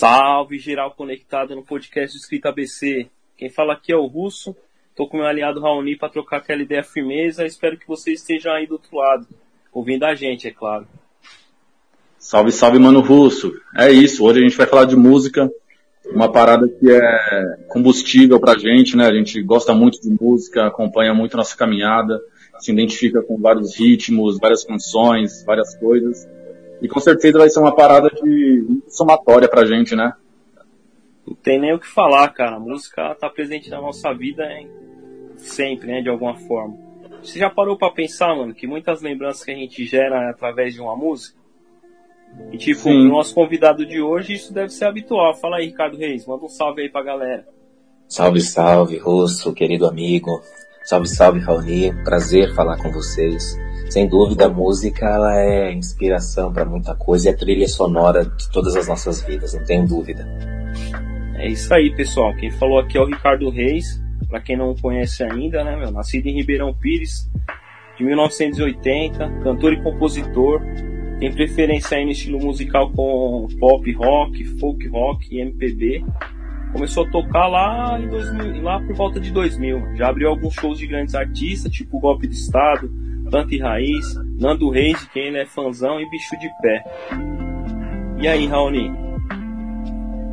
Salve geral conectado no podcast Escrita ABC. Quem fala aqui é o Russo. Tô com meu aliado Raoni para trocar aquela ideia firmeza. Espero que vocês estejam aí do outro lado, ouvindo a gente, é claro. Salve, salve, mano Russo. É isso. Hoje a gente vai falar de música, uma parada que é combustível pra gente, né? A gente gosta muito de música, acompanha muito nossa caminhada, se identifica com vários ritmos, várias canções, várias coisas. E com certeza vai ser uma parada de somatória pra gente, né? Não tem nem o que falar, cara. A música tá presente na nossa vida hein? sempre, né? De alguma forma. Você já parou para pensar, mano, que muitas lembranças que a gente gera é através de uma música? E tipo, o nosso convidado de hoje, isso deve ser habitual. Fala aí, Ricardo Reis, manda um salve aí pra galera. Salve, salve, Russo, querido amigo. Salve, salve, Raoni. Prazer falar com vocês. Sem dúvida, a música ela é inspiração para muita coisa e a trilha sonora de todas as nossas vidas, não tem dúvida. É isso aí, pessoal. Quem falou aqui é o Ricardo Reis. Para quem não conhece ainda, né, meu? Nascido em Ribeirão Pires, de 1980, cantor e compositor. Tem preferência aí no estilo musical com pop rock, folk rock e MPB. Começou a tocar lá em 2000, lá por volta de 2000. Já abriu alguns shows de grandes artistas, tipo Golpe de Estado, Planta e Raiz, Nando Reis, quem é fãzão, e Bicho de Pé. E aí, Raoni?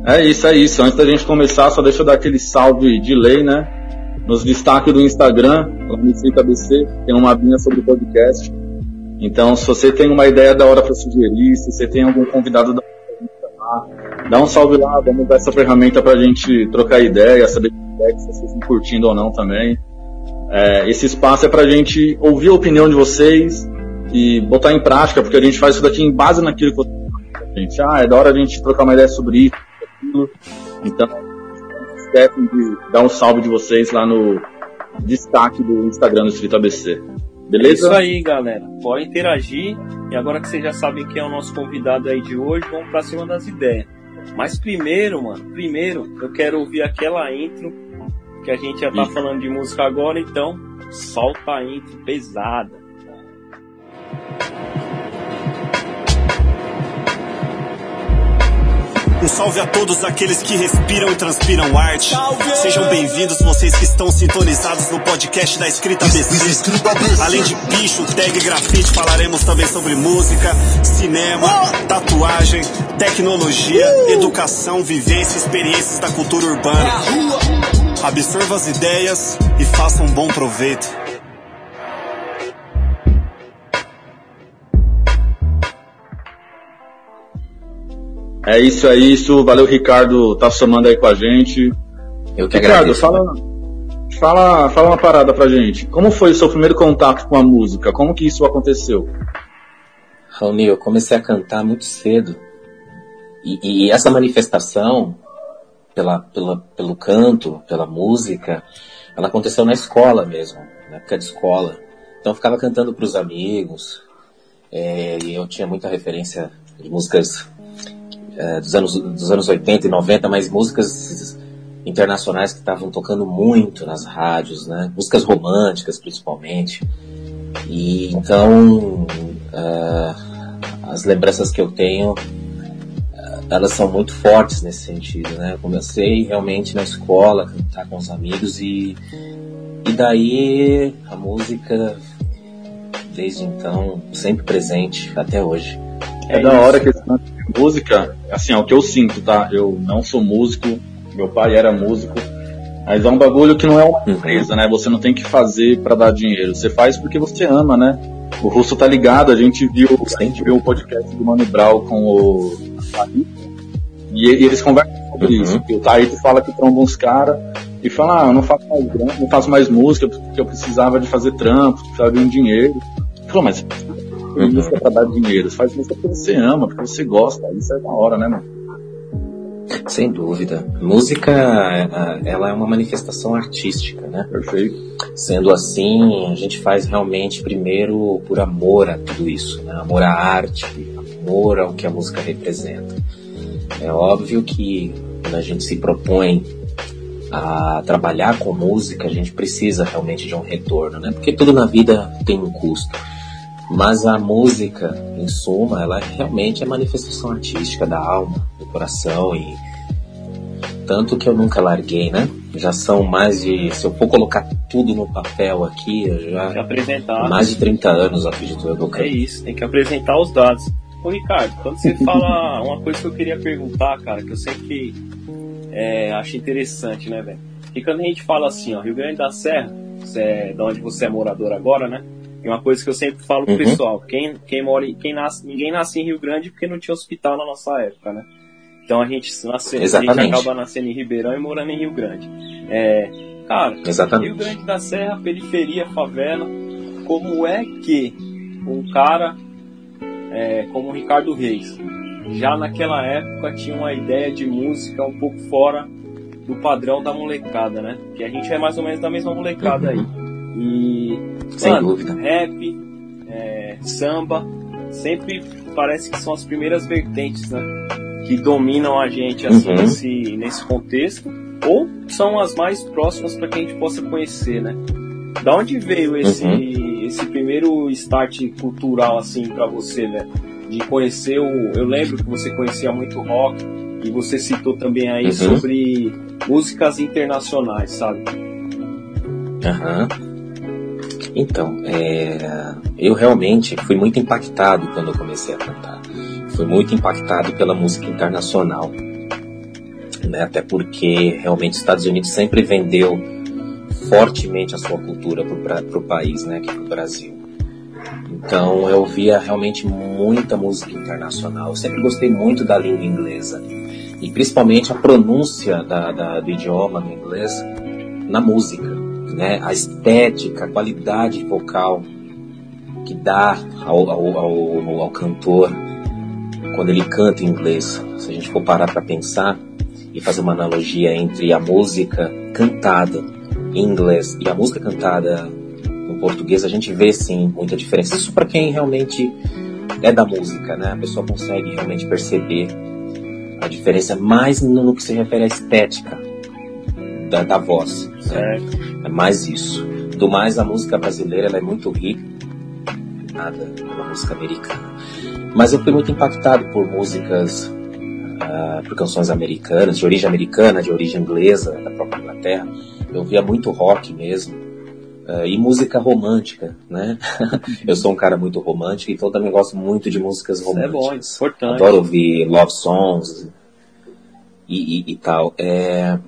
É isso, é isso. Antes da gente começar, só deixa eu dar aquele salve de lei, né? Nos destaques do Instagram, lá no ABC, tem uma abinha sobre podcast. Então, se você tem uma ideia da hora para sugerir, se você tem algum convidado da dá um salve lá, vamos usar essa ferramenta para a gente trocar ideia, saber se vocês estão curtindo ou não também. É, esse espaço é para a gente ouvir a opinião de vocês e botar em prática, porque a gente faz isso daqui em base naquilo que vocês gente. Ah, é da hora a gente trocar uma ideia sobre isso, aquilo. Então, esquecem de dar um salve de vocês lá no destaque do Instagram do Escrito ABC. Beleza? É isso aí, galera. Pode interagir. E agora que vocês já sabem quem é o nosso convidado aí de hoje, vamos pra cima das ideias. Mas primeiro, mano, primeiro eu quero ouvir aquela intro que a gente já tá Ih. falando de música agora, então solta a intro pesada. Um salve a todos aqueles que respiram e transpiram arte. Salve! Sejam bem-vindos vocês que estão sintonizados no podcast da Escrita BC. Além de bicho, tag e grafite, falaremos também sobre música, cinema, tatuagem, tecnologia, uh! educação, vivência e experiências da cultura urbana. Absorva as ideias e faça um bom proveito. É isso, é isso. Valeu, Ricardo, tá somando aí com a gente. Eu que Ricardo, agradeço. fala, fala, fala uma parada pra gente. Como foi o seu primeiro contato com a música? Como que isso aconteceu? Raoni, eu comecei a cantar muito cedo. E, e essa manifestação pela, pela, pelo canto, pela música, ela aconteceu na escola mesmo, na época de escola. Então eu ficava cantando para os amigos, é, e eu tinha muita referência de músicas é, dos, anos, dos anos 80 e 90, mas músicas internacionais que estavam tocando muito nas rádios, né? Músicas românticas, principalmente. E então, uh, as lembranças que eu tenho, elas são muito fortes nesse sentido, né? Eu comecei realmente na escola, cantar com os amigos e, e daí a música, desde então, sempre presente até hoje. É, é da hora que música, assim, é o que eu sinto, tá? Eu não sou músico, meu pai era músico, mas é um bagulho que não é uma empresa, né? Você não tem que fazer para dar dinheiro, você faz porque você ama, né? O Russo tá ligado, a gente viu, a gente viu o podcast do Mano Brown com o e, e eles conversam sobre uhum. isso. o Taito fala que tromba uns caras e fala, ah, eu não faço mais não faço mais música porque eu precisava de fazer trampo, precisava de um dinheiro. Ele falou, mas uhum. música pra dar dinheiro. Você faz música porque você ama, porque você gosta. Isso é da hora, né, mano? Sem dúvida. Música, ela é uma manifestação artística, né? Perfeito. Sendo assim, a gente faz realmente primeiro por amor a tudo isso, né? Amor à arte, amor ao que a música representa. É óbvio que quando a gente se propõe a trabalhar com música, a gente precisa realmente de um retorno, né? Porque tudo na vida tem um custo. Mas a música, em suma, ela realmente é manifestação artística da alma, do coração e tanto que eu nunca larguei, né? Já são mais de, se eu for colocar tudo no papel aqui, eu já apresentar. mais de 30 anos, acredito eu, do É isso, tem que apresentar os dados. Ô Ricardo, quando você fala uma coisa que eu queria perguntar, cara, que eu sempre é, acho interessante, né, velho? Porque quando a gente fala assim, ó, Rio Grande da Serra, é, de onde você é morador agora, né? E uma coisa que eu sempre falo pro Uhum. pessoal, quem, quem mora em, quem nasce, ninguém nasce em Rio Grande porque não tinha hospital na nossa época, né? Então a gente, nasce, a gente acaba nascendo em Ribeirão e morando em Rio Grande. É, cara, Exatamente. Rio Grande da Serra, periferia, favela, como é que um cara é, como o Ricardo Reis, já naquela época tinha uma ideia de música um pouco fora do padrão da molecada, né? Que a gente é mais ou menos da mesma molecada aí. E, Sem mano, dúvida. rap, é, samba, sempre parece que são as primeiras vertentes, né? Que dominam a gente assim Uhum. nesse, nesse contexto, ou são as mais próximas para que a gente possa conhecer, né? Da onde veio esse, Uhum. esse primeiro start cultural assim para você, velho? De conhecer o. Eu lembro que você conhecia muito rock e você citou também aí Uhum. sobre músicas internacionais, sabe? Aham. Então, é, eu realmente fui muito impactado quando eu comecei a cantar. Fui muito impactado pela música internacional. Né? Até porque realmente os Estados Unidos sempre vendeu fortemente a sua cultura para o país, né? aqui para o Brasil. Então eu via realmente muita música internacional. Eu sempre gostei muito da língua inglesa. E principalmente a pronúncia da, da- do idioma no inglês na música né, a estética, a qualidade vocal que dá ao, ao, ao, ao cantor quando ele canta em inglês. Se a gente for parar para pensar e fazer uma analogia entre a música cantada em inglês e a música cantada em português, a gente vê sim muita diferença. Isso para quem realmente é da música, né? A pessoa consegue realmente perceber a diferença mais no que se refere à estética da, da voz. né? Certo. É mais isso. Do mais, a música brasileira ela é muito rica, nada pela música americana. Mas eu fui muito impactado por músicas, ah, por canções americanas, de origem americana, de origem inglesa, da própria Inglaterra. Eu via muito rock mesmo. ah, e música romântica, né? eu sou um cara muito romântico, então também gosto muito de músicas Isso é bom, românticas. importante. Adoro ouvir love songs e, e- e tal. É,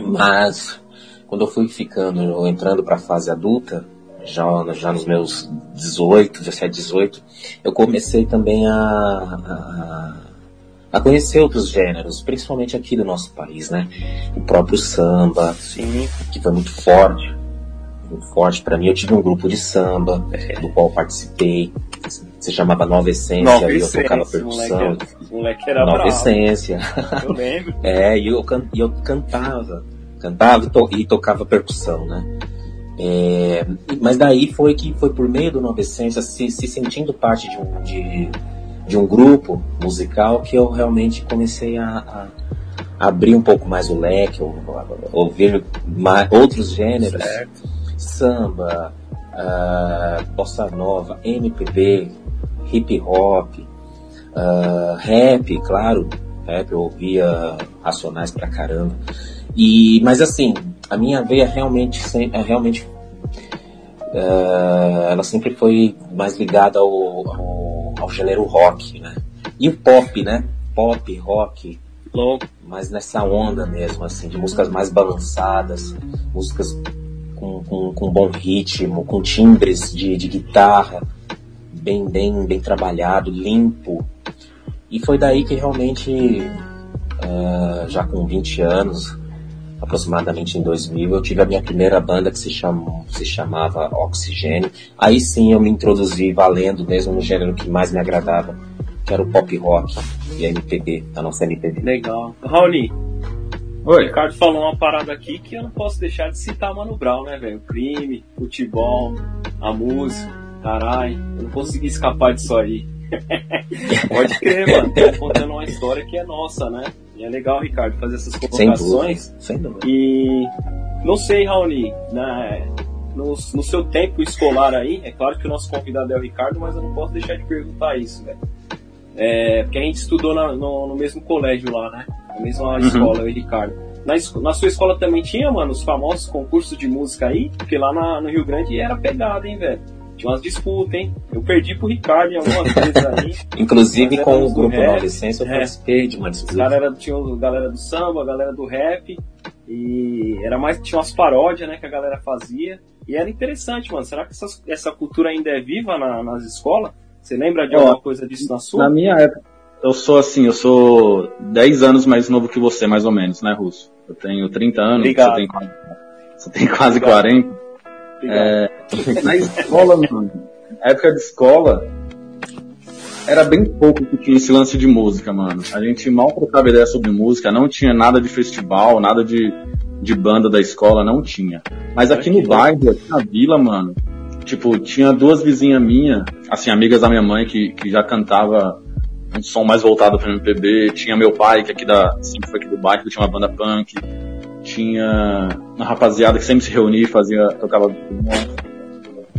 mas quando eu fui ficando, entrando para a fase adulta, já, já nos meus 18, 17, 18, eu comecei também a, a, a conhecer outros gêneros, principalmente aqui do nosso país, né? O próprio samba, Sim, que foi muito forte, muito forte para mim. Eu tive um grupo de samba, do qual participei, se chamava Nova Essência, Nova e eu tocava percussão. moleque, moleque era Nova bravo. Essência. Eu lembro. É, e eu, can- eu cantava, cantava e, to- e tocava percussão, né? É, mas daí foi que foi por meio do Nova Essência, se, se sentindo parte de um, de, de um grupo musical, que eu realmente comecei a, a abrir um pouco mais o leque, ou- ouvir mais, outros gêneros, Certo. samba, ah, bossa nova, MPB, hip hop, ah, rap, claro, rap eu ouvia Racionais pra caramba. E, mas assim, a minha veia realmente, é realmente ah, ela sempre foi mais ligada ao, ao, ao gênero rock, né? E o pop, né? Pop, rock, Louco. mas nessa onda mesmo, assim, de músicas mais balançadas, músicas com, com, com bom ritmo, com timbres de, de guitarra bem, bem, bem trabalhado, limpo. E foi daí que realmente, ah, já com 20 anos, aproximadamente em 2000, eu tive a minha primeira banda que se, chamou, se chamava Oxigênio. Aí sim eu me introduzi valendo mesmo no gênero que mais me agradava, que era o pop rock e a MPB, a nossa MPB. Legal. Raoni, o Oi. Ricardo falou uma parada aqui que eu não posso deixar de citar Mano Brown, né, velho? O crime, futebol, a música, caralho. Eu não consegui escapar disso aí. Pode crer, mano. Tô contando uma história que é nossa, né? E é legal, Ricardo, fazer essas Sem colocações. dúvida, sem dúvida. E não sei, Raoni, né? no, no seu tempo escolar aí, é claro que o nosso convidado é o Ricardo, mas eu não posso deixar de perguntar isso, velho. É, porque a gente estudou na, no, no, mesmo colégio lá, né? Na mesma uhum. escola, eu e o Ricardo. Na, na, sua escola também tinha, mano, os famosos concursos de música aí? Porque lá na, no Rio Grande era pegada, hein, velho? Tinha umas disputas, hein? Eu perdi pro Ricardo em algumas vezes aí. Inclusive com o grupo Nova Licença eu é. participei de uma disputa. Galera, tinha a galera do samba, a galera do rap. E era mais, tinha umas paródias, né, que a galera fazia. E era interessante, mano. Será que essa, essa cultura ainda é viva na, nas escolas? Você lembra de alguma coisa disso na sua? Na minha época, eu sou assim, eu sou 10 anos mais novo que você, mais ou menos, né, Russo? Eu tenho 30 anos, Obrigado. você tem, você tem quase Obrigado. 40. É, na escola, mano, na época de escola, era bem pouco que tinha esse lance de música, mano. A gente mal trocava ideia sobre música, não tinha nada de festival, nada de, de banda da escola, não tinha. Mas aqui no bairro, aqui na vila, mano, tipo, tinha duas vizinhas minhas, assim, amigas da minha mãe, que, que já cantava um som mais voltado para MPB. Tinha meu pai, que aqui da, sempre foi aqui do bairro, que tinha uma banda punk. Tinha uma rapaziada que sempre se reunia e fazia, tocava.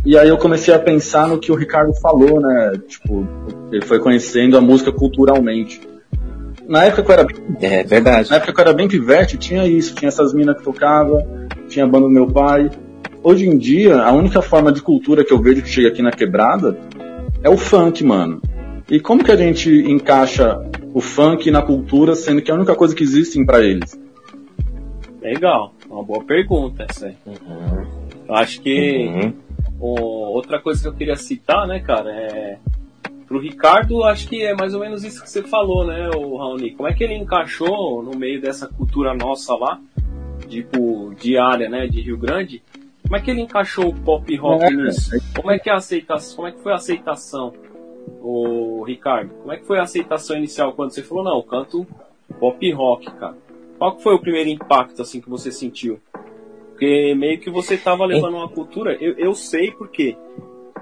E aí eu comecei a pensar no que o Ricardo falou, né? Tipo, ele foi conhecendo a música culturalmente. Na época que eu era bem, é verdade. Na época que eu era bem pivete, tinha isso, tinha essas minas que tocava, tinha a banda do meu pai. Hoje em dia, a única forma de cultura que eu vejo que chega aqui na quebrada é o funk, mano. E como que a gente encaixa o funk na cultura, sendo que é a única coisa que existe para eles? Legal, uma boa pergunta essa aí. Uhum. Eu acho que uhum. Outra coisa que eu queria citar, né, cara, é pro Ricardo, acho que é mais ou menos isso que você falou, né, o Raoni? Como é que ele encaixou no meio dessa cultura nossa lá, tipo, diária, né, de Rio Grande? Como é que ele encaixou o pop rock é, nisso? Como é que é a aceitação? Como é que foi a aceitação, o Ricardo? Como é que foi a aceitação inicial quando você falou, não, eu canto pop rock, cara? Qual foi o primeiro impacto assim que você sentiu? Porque meio que você estava levando uma cultura, eu, eu sei porque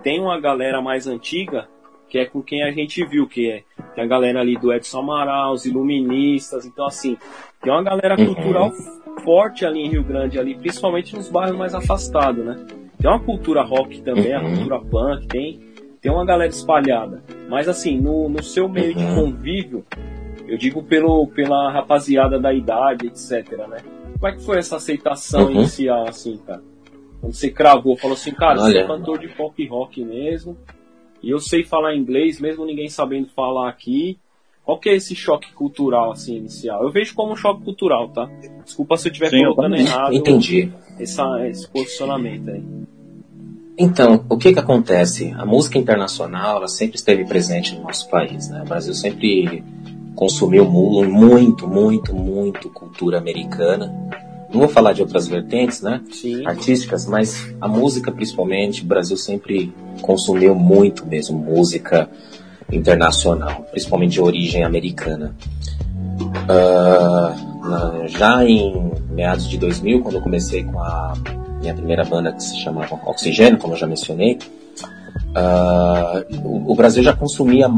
tem uma galera mais antiga que é com quem a gente viu, que é tem a galera ali do Edson Amaral, os iluministas, então assim, tem uma galera uhum. cultural forte ali em Rio Grande, ali, principalmente nos bairros mais afastados, né? Tem uma cultura rock também, uhum. a cultura punk, tem, tem uma galera espalhada. Mas assim, no, no seu meio uhum. de convívio, eu digo pelo, pela rapaziada da idade, etc, né? Como é que foi essa aceitação uhum. inicial, assim, cara? Quando você cravou, falou assim, cara, Olha. você é cantor de pop rock mesmo, e eu sei falar inglês, mesmo ninguém sabendo falar aqui. Qual que é esse choque cultural, assim, inicial? Eu vejo como um choque cultural, tá? Desculpa se eu estiver colocando errado. Entendi. Essa, esse posicionamento aí. Então, o que que acontece? A música internacional, ela sempre esteve presente no nosso país, né? O Brasil sempre consumiu muito, muito, muito cultura americana. Não vou falar de outras vertentes, né? Sim. Artísticas, mas a música, principalmente, o Brasil sempre consumiu muito mesmo música internacional, principalmente de origem americana. Uh, na, já em meados de 2000, quando eu comecei com a minha primeira banda que se chamava Oxigênio, como eu já mencionei, uh, o, o Brasil já consumia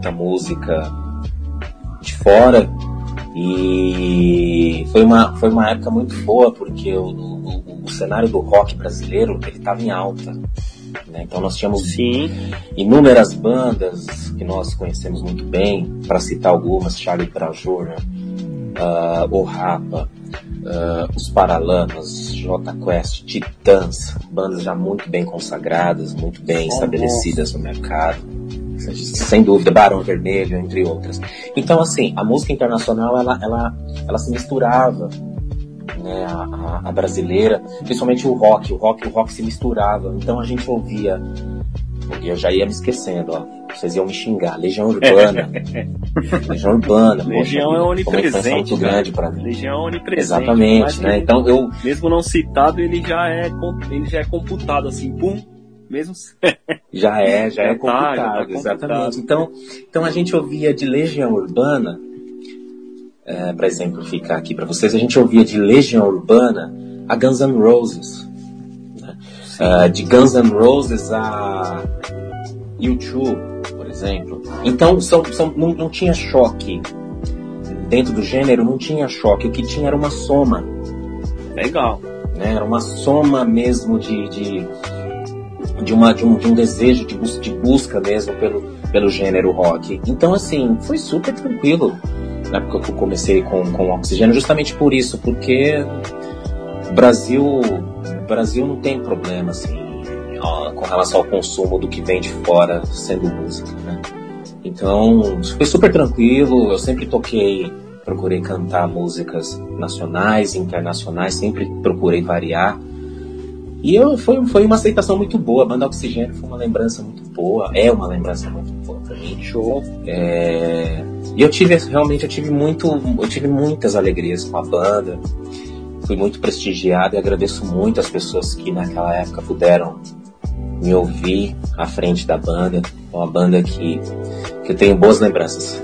muita música de fora e foi uma, foi uma época muito boa porque o, o, o cenário do rock brasileiro ele estava em alta. Né? Então nós tínhamos Sim. inúmeras bandas que nós conhecemos muito bem, para citar algumas, Charlie Jr., uh, O Rapa, uh, Os Paralamas, J Quest, Titãs, bandas já muito bem consagradas, muito bem oh, estabelecidas no mercado sem dúvida, Barão Vermelho, entre outras. Então, assim, a música internacional, ela, ela, ela se misturava, né, a, a, brasileira, principalmente o rock, o rock, o rock se misturava. Então a gente ouvia, eu já ia me esquecendo, ó, vocês iam me xingar, Legião Urbana, Legião Urbana, Legião poxa, é onipresente, muito grande para mim. Legião é onipresente. Exatamente, né? Então eu mesmo não citado, ele já é ele já é computado assim, pum, mesmo? Já é já é, é complicado, tá, tá exatamente. Então então a gente ouvia de Legião Urbana é, para exemplificar aqui para vocês a gente ouvia de Legião Urbana a Guns N' Roses né? uh, de Guns N' Roses a U2 por exemplo. Então são, são não, não tinha choque. Dentro do gênero não tinha choque. O que tinha era uma soma. Legal. Né? Era uma soma mesmo de, de, de, uma, de, um, de um desejo de, bus de busca mesmo pelo, pelo gênero rock. Então, assim, foi super tranquilo na época que eu comecei com, com oxigênio, justamente por isso, porque Brasil, Brasil não tem problema, assim, com relação ao consumo do que vem de fora sendo música, né? Então, foi super tranquilo, eu sempre toquei, procurei cantar músicas nacionais, internacionais, sempre procurei variar. E eu, foi, foi uma aceitação muito boa, a banda Oxigênio foi uma lembrança muito boa, é uma lembrança muito boa pra mim. Show. É, e eu tive, realmente, eu tive muito, eu tive muitas alegrias com a banda, fui muito prestigiado e agradeço muito as pessoas que naquela época puderam me ouvir à frente da banda. É uma banda que, que eu tenho boas lembranças.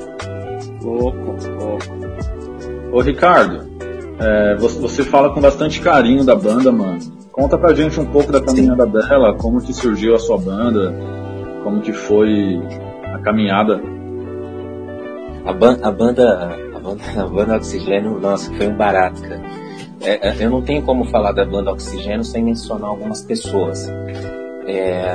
Louco, louco. Ô Ricardo, é, você, você fala com bastante carinho da banda, mano. Conta pra gente um pouco da caminhada dela, como que surgiu a sua banda, como que foi a caminhada. A, ban a banda, a banda, a banda Oxigênio, nossa, foi um barato, cara. É, é, eu não tenho como falar da banda Oxigênio sem mencionar algumas pessoas é,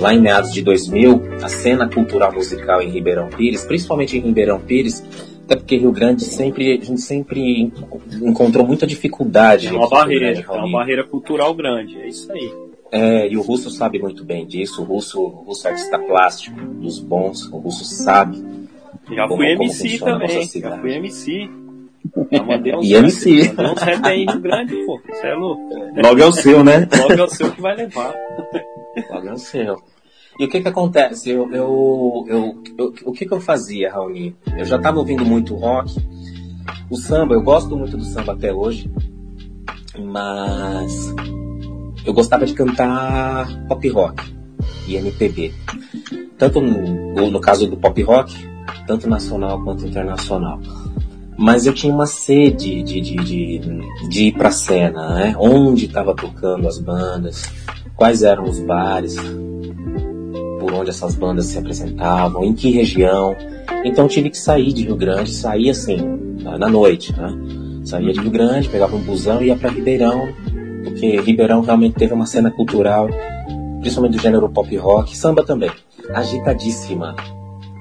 lá em meados de 2000, a cena cultural musical em Ribeirão Pires, principalmente em Ribeirão Pires, até porque Rio Grande sempre, a gente sempre encontrou muita dificuldade. É uma barreira, grande, é uma barreira cultural grande, é isso aí. É, e o Russo sabe muito bem disso, o Russo, o Russo é artista plástico, dos bons, o Russo sabe. Já como, fui MC também, já fui MC. Já mandei uns e MC. Mandei uns rap aí Rio Grande, pô, você é louco. Logo é o seu, né? Logo é o seu que vai levar. Logo é o seu. E o que que acontece? Eu, eu, eu, eu o que que eu fazia, Raoni? Eu já estava ouvindo muito rock. O samba, eu gosto muito do samba até hoje. Mas eu gostava de cantar pop rock e MPB. Tanto no, no caso do pop rock, tanto nacional quanto internacional. Mas eu tinha uma sede de, de, de, de ir pra cena, né? Onde estava tocando as bandas, quais eram os bares, por onde essas bandas se apresentavam, em que região. Então tive que sair de Rio Grande, sair assim, na noite, né? Saía de Rio Grande, pegava um busão e ia para Ribeirão, porque Ribeirão realmente teve uma cena cultural, principalmente do gênero pop rock, samba também, agitadíssima,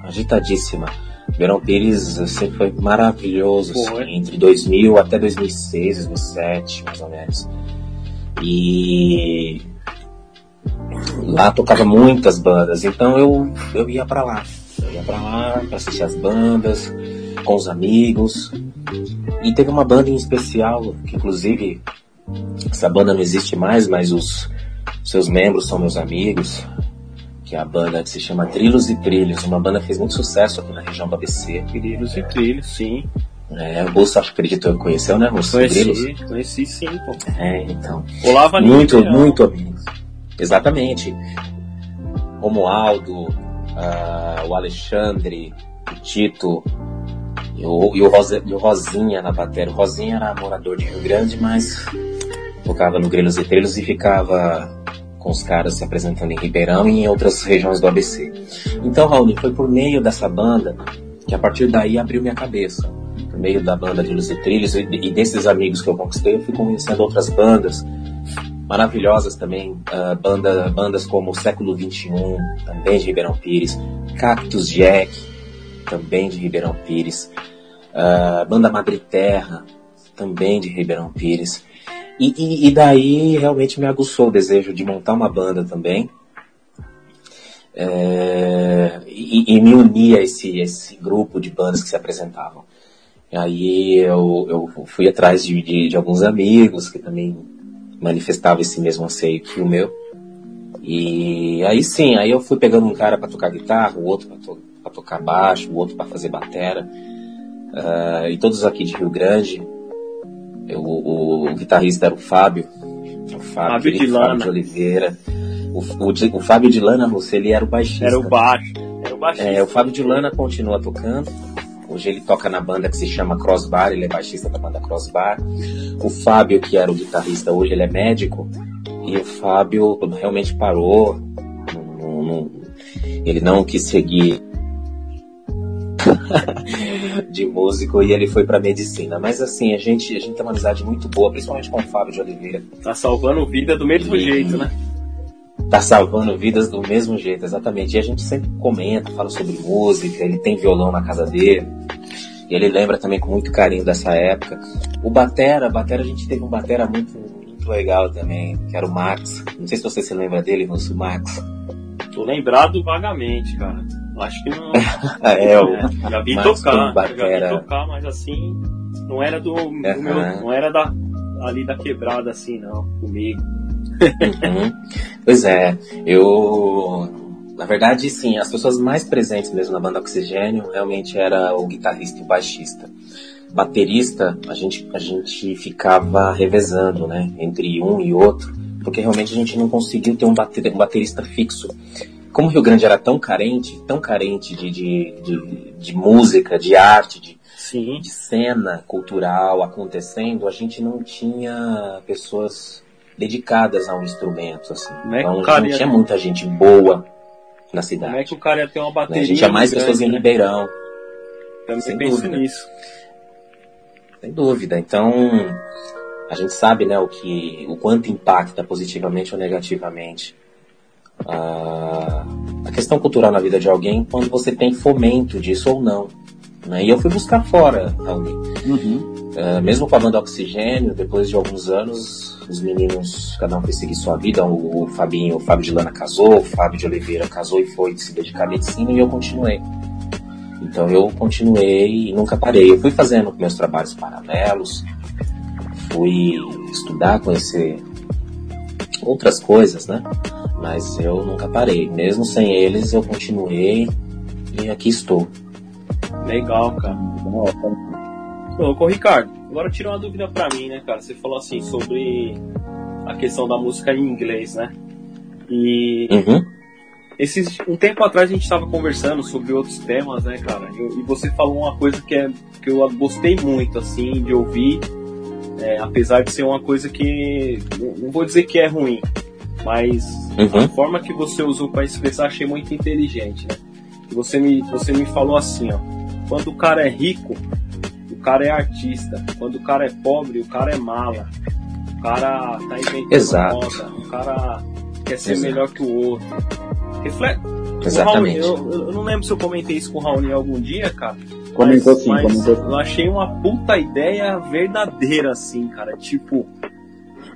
agitadíssima. Ribeirão Pires sempre foi maravilhoso, assim, entre 2000 até 2006, 2007, mais ou menos. E Lá tocava muitas bandas, então eu, eu ia para lá. Eu ia para lá para assistir as bandas, com os amigos. E teve uma banda em especial, que inclusive essa banda não existe mais, mas os seus membros são meus amigos, que é a banda que se chama Trilhos e Trilhos, uma banda que fez muito sucesso aqui na região do ABC. Trilhos e Trilhos, sim. É, o Bolsa, acho que acredito, conheceu, né, Bolsa? Conheci, conheci sim, pô. É, então. Olava muito, muito amigos. Exatamente. Romualdo, uh, o Alexandre, o Tito e o, e o, Rosa, e o Rosinha na bateria. O Rosinha era morador de Rio Grande, mas tocava no Grelhos e Trilhos e ficava com os caras se apresentando em Ribeirão e em outras regiões do ABC. Então, Raul, foi por meio dessa banda que a partir daí abriu minha cabeça. Por meio da banda de Luz e Trilhos e, e desses amigos que eu conquistei, eu fui conhecendo outras bandas maravilhosas também, uh, banda, bandas como Século XXI, também de Ribeirão Pires, Cactus Jack, também de Ribeirão Pires, uh, banda Madre Terra, também de Ribeirão Pires. E, e, e, daí realmente me aguçou o desejo de montar uma banda também. É, e, e, me unir a esse, esse grupo de bandas que se apresentavam. Aí eu, eu fui atrás de, de, de alguns amigos que também manifestava esse mesmo anseio que o meu. E aí sim, aí eu fui pegando um cara para tocar guitarra, o outro para to tocar baixo, o outro para fazer batera. Uh, e todos aqui de Rio Grande. Eu, o, o, guitarrista era o Fábio. O Fábio, Fábio de Lana. Fábio de Oliveira. O, o, o, Fábio de Lana, você, ele era o baixista. Era o baixo. Era o baixista. É, o Fábio de Lana continua tocando. Hoje ele toca na banda que se chama Crossbar, ele é baixista da banda Crossbar. O Fábio, que era o guitarrista, hoje ele é médico. E o Fábio realmente parou. Não, não, ele não quis seguir. de músico e ele foi para medicina. Mas assim, a gente, a gente tem uma amizade muito boa, principalmente com o Fábio de Oliveira. Tá salvando vida do mesmo e... jeito, né? Tá salvando vidas do mesmo jeito, exatamente. E a gente sempre comenta, fala sobre música, ele tem violão na casa dele. E ele lembra também com muito carinho dessa época. O Batera, Batera a gente teve um Batera muito, muito legal também, que era o Max. Não sei se você se lembra dele, o Max. Tô lembrado vagamente, cara. Acho que não. é, eu, é, já vi tocar, batera... já vi tocar, mas assim, não era do, do meu, não era da, ali da quebrada assim, não, comigo. Uhum. Pois é, eu. Na verdade, sim, as pessoas mais presentes mesmo na banda Oxigênio realmente era o guitarrista e o baixista. Baterista, a gente, a gente ficava revezando, né, entre um e outro, porque realmente a gente não conseguiu ter um, bater, um baterista fixo como o Rio Grande era tão carente, tão carente de, de, de, de música, de arte, de, Sim. de cena cultural acontecendo, a gente não tinha pessoas dedicadas a um instrumento, assim. Como é então, não tinha muita gente boa na cidade. Como é que o cara ia ter uma bateria? Né? A gente tinha mais grande, pessoas em né? Ribeirão. Também sem penso dúvida. nisso. Sem dúvida. Então, a gente sabe, né, o que, o quanto impacta positivamente ou negativamente a, a questão cultural na vida de alguém quando você tem fomento disso ou não. Né? E eu fui buscar fora, Raul. Uhum. Uh, mesmo com a banda Oxigênio, depois de alguns anos, os meninos, cada um foi seguir sua vida. O, o Fabinho, o Fábio de Lana casou, o Fábio de Oliveira casou e foi se dedicar à medicina e eu continuei. Então eu continuei e nunca parei. Eu fui fazendo meus trabalhos paralelos, fui estudar, conhecer outras coisas, né? Mas eu nunca parei. Mesmo sem eles, eu continuei e aqui estou. Legal, cara. Ô, Ricardo, agora tira uma dúvida pra mim, né, cara? Você falou assim sobre a questão da música em inglês, né? E uhum. esses, um tempo atrás a gente estava conversando sobre outros temas, né, cara? E, e, você falou uma coisa que, é, que eu gostei muito, assim, de ouvir, é, apesar de ser uma coisa que não vou dizer que é ruim, mas uhum. a forma que você usou para expressar achei muito inteligente, né? Você me, você me falou assim, ó, quando o cara é rico, cara é artista, quando o cara é pobre, o cara é mala, o cara tá inventando Exato. moda, o cara quer ser Exato. melhor que o outro. Reflete. Exatamente. Raul, eu, eu, não lembro se eu comentei isso com o Raul algum dia, cara. Comentou sim, mas comentou sim. Eu achei uma puta ideia verdadeira, assim, cara. Tipo,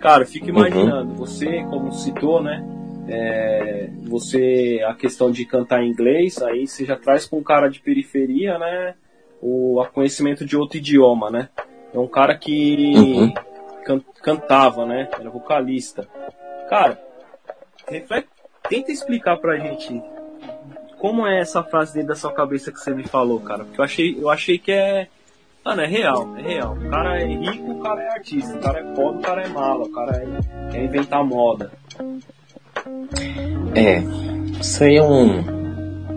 Cara, fica uhum. imaginando, uhum. você, como citou, né? É, você, a questão de cantar em inglês, aí você já traz com um cara de periferia, né? O conhecimento de outro idioma, né? É um cara que uhum. can, cantava, né? Era vocalista. Cara, reflete, tenta explicar pra gente como é essa frase dentro da sua cabeça que você me falou, cara. Porque eu achei, eu achei que é Mano, é real, é real. O cara é rico, o cara é artista. O cara é pobre, o cara é mala. O cara é, quer inventar moda. É, isso aí é um,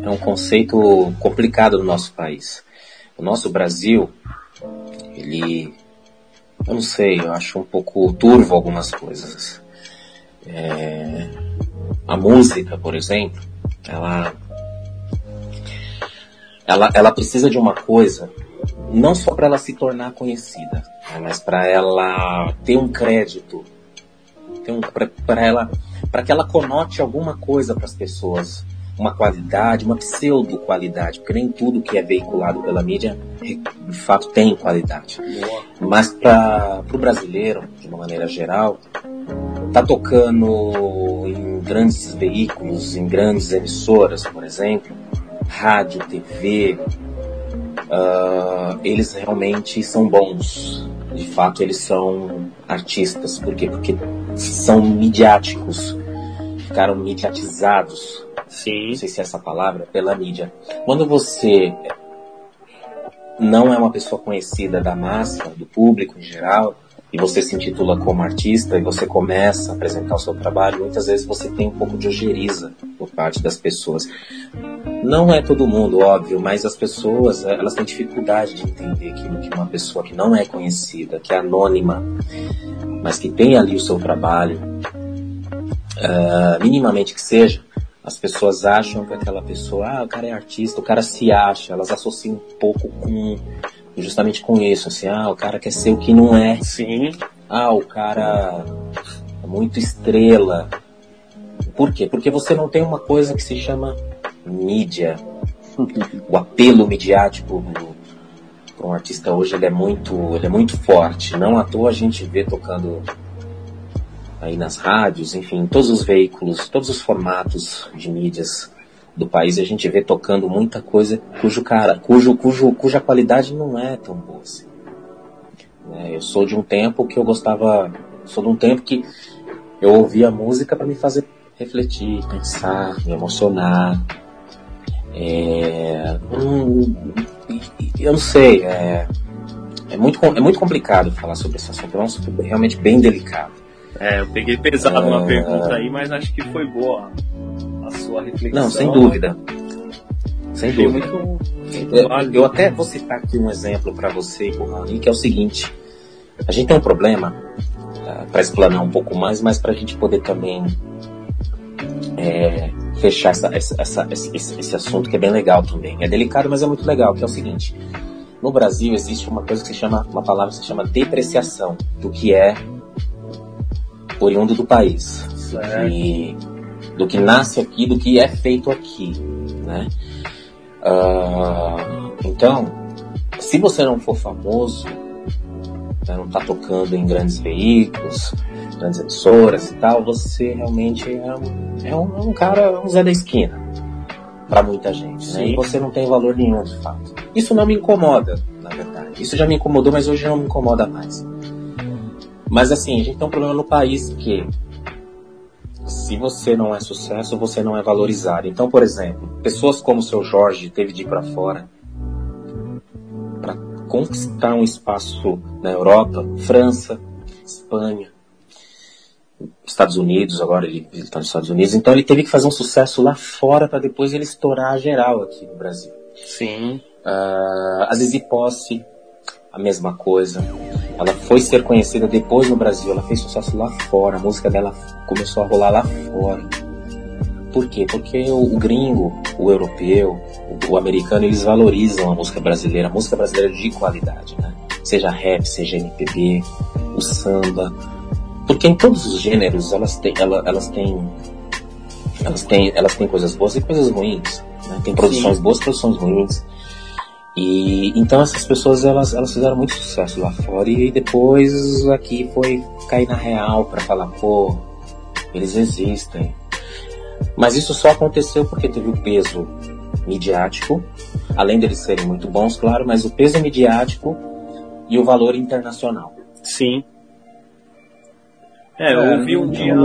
é um conceito complicado no nosso país. O nosso Brasil, ele, eu não sei, eu acho um pouco turvo algumas coisas. É, a música, por exemplo, ela, ela, ela precisa de uma coisa não só para ela se tornar conhecida, né, mas para ela ter um crédito, um, para ela, para que ela conote alguma coisa para as pessoas, uma qualidade, uma pseudo qualidade, porque nem tudo que é veiculado pela mídia de fato tem qualidade. Mas para o brasileiro, de uma maneira geral, tá tocando em grandes veículos, em grandes emissoras, por exemplo, rádio, TV, uh, eles realmente são bons. De fato, eles são artistas. Por quê? Porque são midiáticos. Ficaram mediatizados. Sim. Não sei se é essa palavra, pela mídia. Quando você não é uma pessoa conhecida da massa, do público em geral, e você se intitula como artista e você começa a apresentar o seu trabalho, muitas vezes você tem um pouco de ojeriza por parte das pessoas. Não é todo mundo, óbvio, mas as pessoas, eh, elas têm dificuldade de entender que, que uma pessoa que não é conhecida, que é anônima, mas que tem ali o seu trabalho, uh, minimamente que seja, as pessoas acham que aquela pessoa, ah, o cara é artista, o cara se acha, elas associam um pouco com justamente com isso, assim, ah, o cara quer ser o que não é. Sim. Ah, o cara é muito estrela. Por quê? Porque você não tem uma coisa que se chama mídia. O apelo midiático para um artista hoje ele é muito, ele é muito forte. Não à toa a gente vê tocando aí nas rádios, enfim, todos os veículos, todos os formatos de mídias do país, a gente vê tocando muita coisa cujo cara, cujo, cujo, cuja qualidade não é tão boa assim. É, eu sou de um tempo que eu gostava, sou de um tempo que eu ouvia música para me fazer refletir, pensar, me emocionar. É, hum, eu não sei, é, é, muito, é muito complicado falar sobre esse assunto, é um assunto realmente bem delicado. É, eu peguei pesado uma é. pergunta aí, mas acho que foi boa a sua reflexão. Não, sem dúvida. Sem dúvida. Muito, muito eu, eu, até vou citar aqui um exemplo para você, Rani, que é o seguinte. A gente tem um problema, uh, ah, para explanar um pouco mais, mas para a gente poder também é, fechar essa, essa, essa, esse, esse assunto que é bem legal também. É delicado, mas é muito legal, que é o seguinte. No Brasil existe uma coisa que se chama, uma palavra que se chama depreciação do que é oriundo do país. Do que, do que, nasce aqui, do que é feito aqui, né? Uh, então, se você não for famoso, né, não está tocando em grandes veículos, grandes emissoras e tal, você realmente é um, é um, é um cara, um Zé da esquina para muita gente, né? E você não tem valor nenhum, de fato. Isso não me incomoda, na verdade. Isso já me incomodou, mas hoje não me incomoda mais. Mas assim, a gente tem um problema no país que se você não é sucesso, você não é valorizado. Então, por exemplo, pessoas como o seu Jorge teve de ir para fora para conquistar um espaço na Europa, França, Espanha, Estados Unidos, agora ele está nos Estados Unidos, então ele teve que fazer um sucesso lá fora para depois ele estourar geral aqui no Brasil. Sim. Uh, a Zizi Posse, a mesma coisa. Ela foi ser conhecida depois no Brasil, ela fez sucesso lá fora, a música dela começou a rolar lá fora. Por quê? Porque o, o gringo, o europeu, o, o, americano, eles valorizam a música brasileira, a música brasileira de qualidade, né? Seja rap, seja MPB, o samba. Porque em todos os gêneros elas têm, elas, elas têm, elas têm, elas têm coisas boas e coisas ruins. Né? Tem produções Sim. boas, produções ruins. E então essas pessoas elas, elas fizeram muito sucesso lá fora e depois aqui foi cair na real para falar, pô, eles existem. Mas isso só aconteceu porque teve o peso midiático, além deles serem muito bons, claro, mas o peso midiático e o valor internacional. Sim. É, eu é, ouvi um dia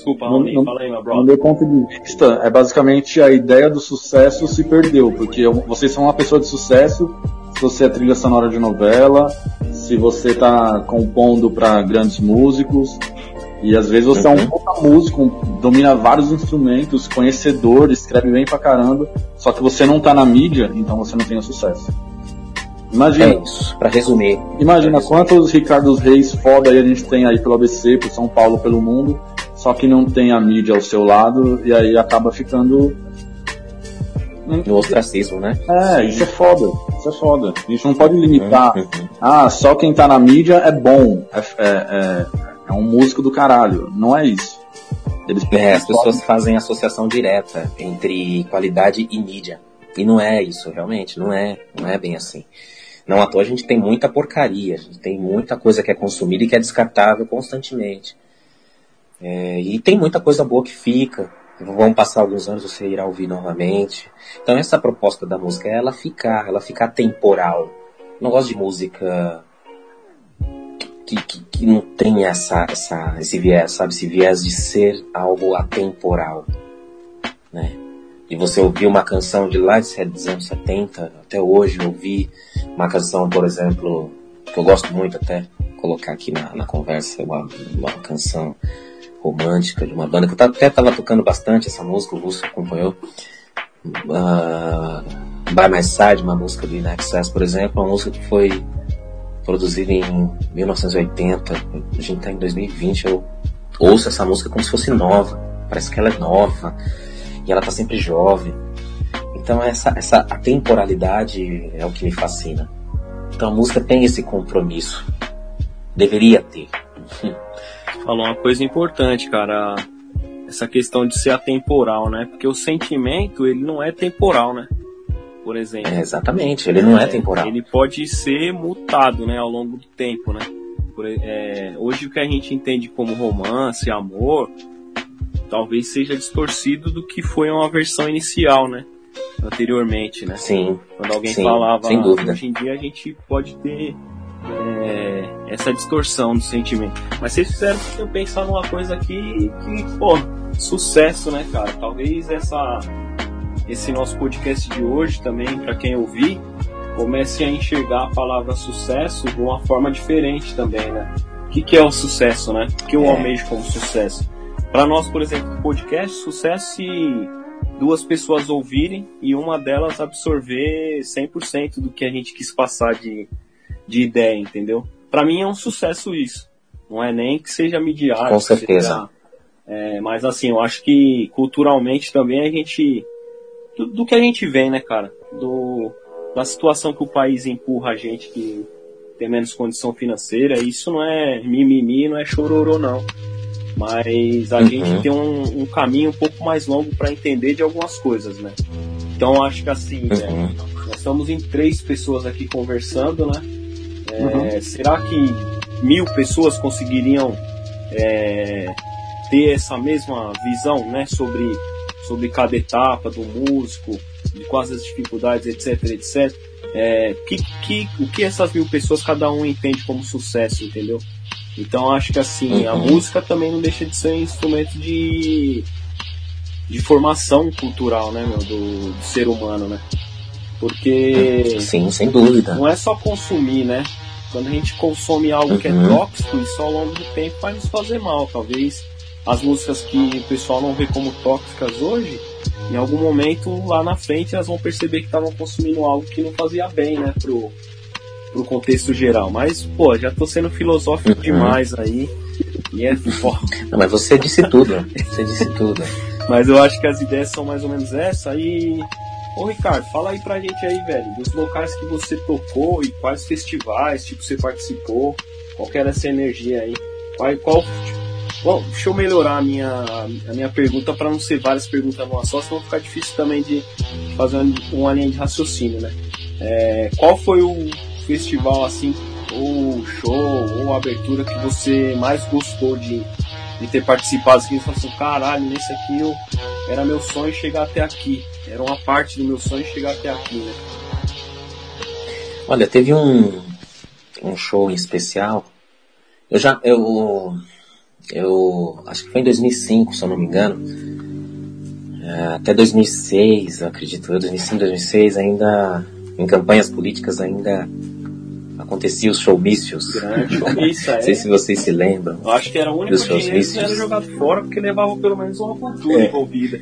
Desculpa, Raoni, no, fala aí, meu brother. No meu ponto de vista, é basicamente a ideia do sucesso se perdeu, porque vocês são uma pessoa de sucesso, se você é trilha sonora de novela, se você está compondo para grandes músicos, e às vezes você uhum. é um puta músico, domina vários instrumentos, conhecedor, escreve bem pra caramba, só que você não tá na mídia, então você não tem o sucesso. Imagina. É isso, pra resumir. Imagina pra resumir. quantos Ricardo Reis foda aí a gente tem aí pelo ABC, por São Paulo, pelo mundo, só que não tem a mídia ao seu lado e aí acaba ficando no ostracismo, né? É, isso é foda. Isso é foda. A gente não pode limitar. Uhum. Ah, só quem tá na mídia é bom. É, é, é, é um músico do caralho. Não é isso. Eles é, as pessoas fazem associação direta entre qualidade e mídia. E não é isso, realmente. Não é, não é bem assim. Não à toa a gente tem muita porcaria. A gente tem muita coisa que é consumida e que é descartável constantemente. É, e tem muita coisa boa que fica. Vão passar alguns anos, você irá ouvir novamente. Então essa proposta da música é ela ficar, ela ficar temporal. não gosto de música que, que, que, não tem essa, essa, esse viés, sabe? Esse viés de ser algo atemporal, né? E você ouvir uma canção de lá dos anos 70, até hoje ouvir uma canção, por exemplo, que eu gosto muito até, colocar aqui na, na conversa, uma, uma canção romântica de uma banda, que eu até estava tocando bastante essa música, o Russo acompanhou. Uh, By My Side, uma música do In Excess, por exemplo, uma música que foi produzida em 1980, a gente está em 2020, eu ouço essa música como se fosse nova, parece que ela é nova. e ela tá sempre jovem. Então essa, essa a temporalidade é o que me fascina. Então a música tem esse compromisso. Deveria ter. Falou uma coisa importante, cara. Essa questão de ser atemporal, né? Porque o sentimento, ele não é temporal, né? Por exemplo. É, exatamente, ele não é, é, temporal. Ele pode ser mutado, né? Ao longo do tempo, né? Por, é, hoje o que a gente entende como romance, amor, talvez seja distorcido do que foi uma versão inicial, né? Anteriormente, né? Sim. Quando alguém sim, falava, sem dúvida. hoje em dia a gente pode ter é, essa distorção do sentimento. Mas vocês fizeram eu pensar numa coisa aqui que, pô, sucesso, né, cara? Talvez essa esse nosso podcast de hoje também, para quem ouvir, comece a enxergar a palavra sucesso de uma forma diferente também, né? O que, que é o sucesso, né? O que eu é. almejo como sucesso? Para nós, por exemplo, podcast, sucesso se duas pessoas ouvirem e uma delas absorver 100% do que a gente quis passar de, de ideia, entendeu? Para mim é um sucesso isso. Não é nem que seja midiático. Com certeza. Seja, é, mas assim, eu acho que culturalmente também a gente. Do, do, que a gente vê, né, cara? Do, da situação que o país empurra a gente que tem menos condição financeira, isso não é mimimi, não é chororô, não. Mas a uhum. gente tem um, um, caminho um pouco mais longo para entender de algumas coisas, né? Então acho que assim, uhum. né, nós estamos em três pessoas aqui conversando, né? É, uhum. Será que mil pessoas conseguiriam é, ter essa mesma visão, né, sobre sobre cada etapa do músico, de quais as dificuldades, etc, etc? É, que, que, o que essas mil pessoas cada um entende como sucesso, entendeu? Então acho que assim, uhum. a música também não deixa de ser um instrumento de, de formação cultural, né, meu, do, do ser humano, né? Porque. Sim, sem dúvida. Não é só consumir, né? Quando a gente consome algo que é uhum. tóxico, isso ao longo do tempo vai nos fazer mal. Talvez as músicas que o pessoal não vê como tóxicas hoje, em algum momento lá na frente elas vão perceber que estavam consumindo algo que não fazia bem, né, pro, pro contexto geral. Mas, pô, já tô sendo filosófico uhum. demais aí. E é foda. Mas você disse tudo. Você disse tudo. mas eu acho que as ideias são mais ou menos essa. E. Ô Ricardo, fala aí pra gente aí, velho, dos locais que você tocou e quais festivais, tipo, você participou, qual era essa energia aí? Qual, qual Bom, deixa eu melhorar a minha, a minha pergunta para não ser várias perguntas numa só, senão ficar difícil também de fazer uma linha de raciocínio, né? É, qual foi o festival assim, ou show, ou abertura que você mais gostou de, de ter participado? Assim, você falou assim, caralho, nesse aqui eu, era meu sonho chegar até aqui. Era uma parte do meu sonho chegar até aqui, né? Olha, teve um, um show em especial. Eu já, eu, eu acho que foi em 2005, se eu não me engano. É, até 2006, acredito eu, 2005, 2006, ainda em campanhas políticas ainda acontecia os showmícios. Grande showmício, é. Não sei se vocês se lembram. Eu acho que era o único dinheiro que era jogado fora porque levava pelo menos uma cultura é. envolvida.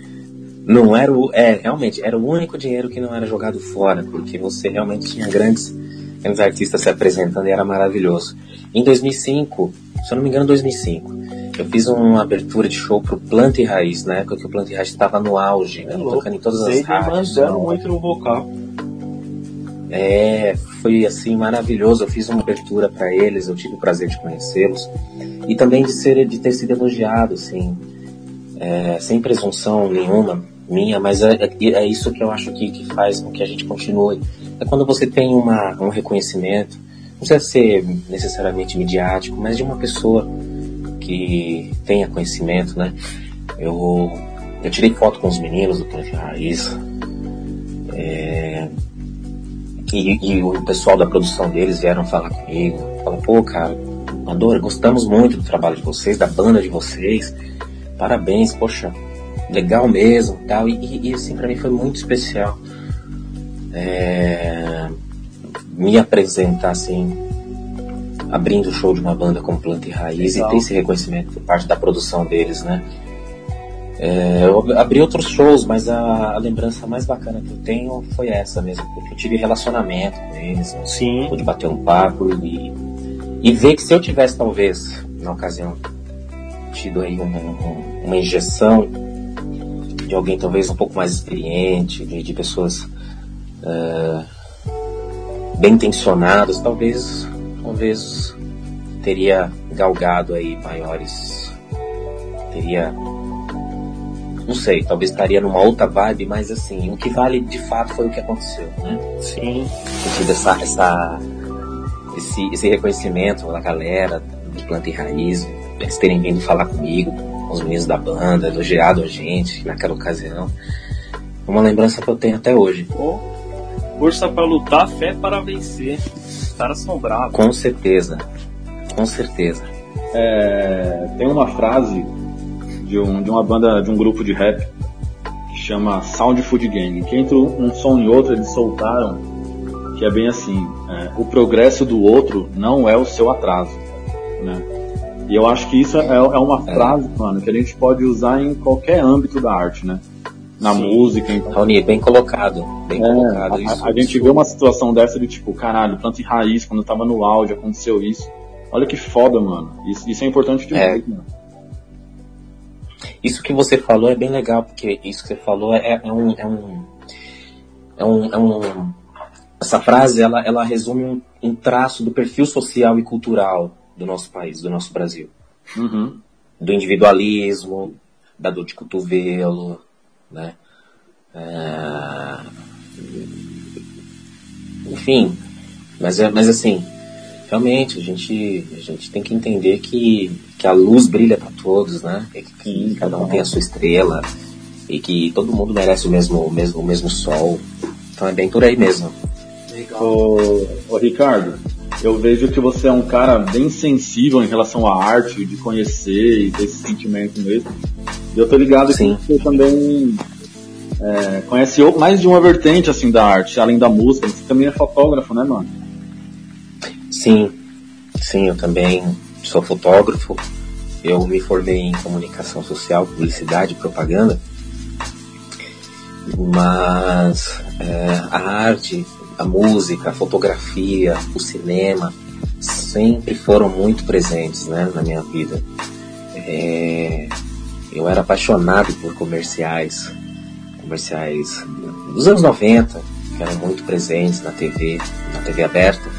Não era o. É, realmente, era o único dinheiro que não era jogado fora, porque você realmente tinha grandes, grandes artistas se apresentando e era maravilhoso. Em 2005, se eu não me engano, 2005, eu fiz uma abertura de show pro Planta e Raiz, na época que o Planta e Raiz estava no auge, né? tocando em todas as rádios. mandando muito no vocal. É, foi assim maravilhoso. Eu fiz uma abertura para eles, eu tive o prazer de conhecê-los e também de ser de ter sido elogiado, assim, é, sem presunção nenhuma minha, mas é, é, é, isso que eu acho que, que faz com que a gente continue. É quando você tem uma, um reconhecimento, não precisa ser necessariamente midiático, mas de uma pessoa que tenha conhecimento, né? Eu, eu tirei foto com os meninos do Planta Raiz. É, e, e, o pessoal da produção deles vieram falar comigo. Falaram, pô, cara, Andor, gostamos muito do trabalho de vocês, da banda de vocês. Parabéns, poxa, legal mesmo tal. E, e assim, pra mim foi muito especial. É, me apresentar assim, abrindo o show de uma banda como Planta e Raiz legal. e ter esse reconhecimento por parte da produção deles, né? É, eu abri outros shows, mas a, a, lembrança mais bacana que eu tenho foi essa mesmo, porque eu tive relacionamento com eles, Sim. pude bater um papo e, e ver que se eu tivesse talvez, na ocasião, tido aí uma, uma injeção de alguém talvez um pouco mais experiente, de, de pessoas uh, bem intencionadas, talvez, talvez teria galgado aí maiores, teria, não sei, talvez estaria numa outra vibe, mas assim, o que vale de fato foi o que aconteceu, né? Sim. Eu essa, essa, esse, esse reconhecimento da galera do Planta e Raiz, eles terem vindo falar comigo, os meninos da banda, elogiado a gente naquela ocasião. Uma lembrança que eu tenho até hoje. Oh, força para lutar, fé para vencer. Os caras são bravos. Com certeza. Com certeza. É, tem uma frase de, um, de uma banda, de um grupo de rap que chama Sound Food Gang, que entre um som e outro eles soltaram que é bem assim, é, o progresso do outro não é o seu atraso, né? E eu acho que isso é, é uma é. frase, mano, que a gente pode usar em qualquer âmbito da arte, né? Na Sim. música. Em... Raoni, bem colocado. Bem é, colocado a, isso. A, a gente vê uma situação dessa de tipo, caralho, planta em raiz, quando tava no áudio, aconteceu isso. Olha que foda, mano. Isso, isso é importante demais, é. mano. Isso que você falou é bem legal, porque isso que você falou é, é um, é um, é um, é um, essa frase ela, ela resume um, um traço do perfil social e cultural do nosso país, do nosso Brasil. Uhum. Do individualismo, da dor de cotovelo, né? É... Enfim, mas, é, mas assim, realmente a gente, a gente tem que entender que, que a luz brilha para todos, né? E que cada um tem a sua estrela e que todo mundo merece o mesmo, o mesmo, o mesmo sol. Então é bem por aí mesmo. Legal. Ô, ô Ricardo, eu vejo que você é um cara bem sensível em relação à arte, de conhecer e ter esse sentimento mesmo. E eu tô ligado Sim. que você também é, conhece mais de uma vertente assim da arte, além da música. Você também é fotógrafo, né, mano? Sim, sim, eu também sou fotógrafo. Eu me formei em comunicação social, publicidade, propaganda. Mas é, a arte a música, a fotografia, o cinema sempre foram muito presentes né, na minha vida. É, eu era apaixonado por comerciais, comerciais dos anos 90, que eram muito presentes na TV, na TV aberta,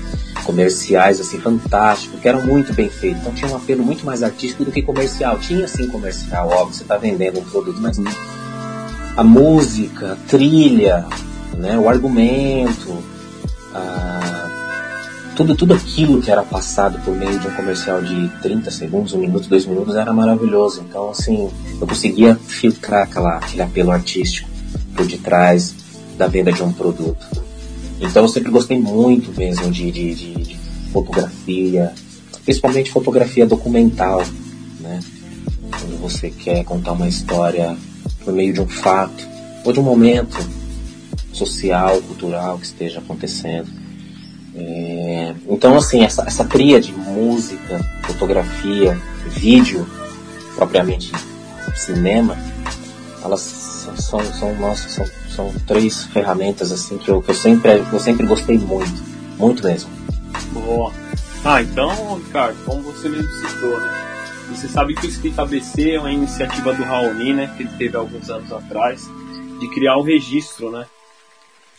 comerciais assim fantásticos, que eram muito bem feitos. Então tinha um apelo muito mais artístico do que comercial. Tinha sim comercial, óbvio, você está vendendo um produto, mas a música, a trilha, né, o argumento, tudo, tudo aquilo que era passado por meio de um comercial de 30 segundos, um minuto, dois minutos era maravilhoso. Então, assim, eu conseguia filtrar aquela, aquele apelo artístico por detrás da venda de um produto. Então, eu sempre gostei muito mesmo de, de, de, fotografia, principalmente fotografia documental, né? Quando você quer contar uma história por meio de um fato ou de um momento social, cultural que esteja acontecendo. É, então, assim, essa, essa tria de música, fotografia, vídeo, propriamente cinema, elas são, são, são, são três ferramentas assim que eu, que eu, sempre, eu sempre gostei muito, muito mesmo. Boa. Ah, então, Ricardo, como você mesmo citou, né? Você sabe que o Escrita ABC é uma iniciativa do Raoni, né? Que ele teve alguns anos atrás, de criar um registro, né?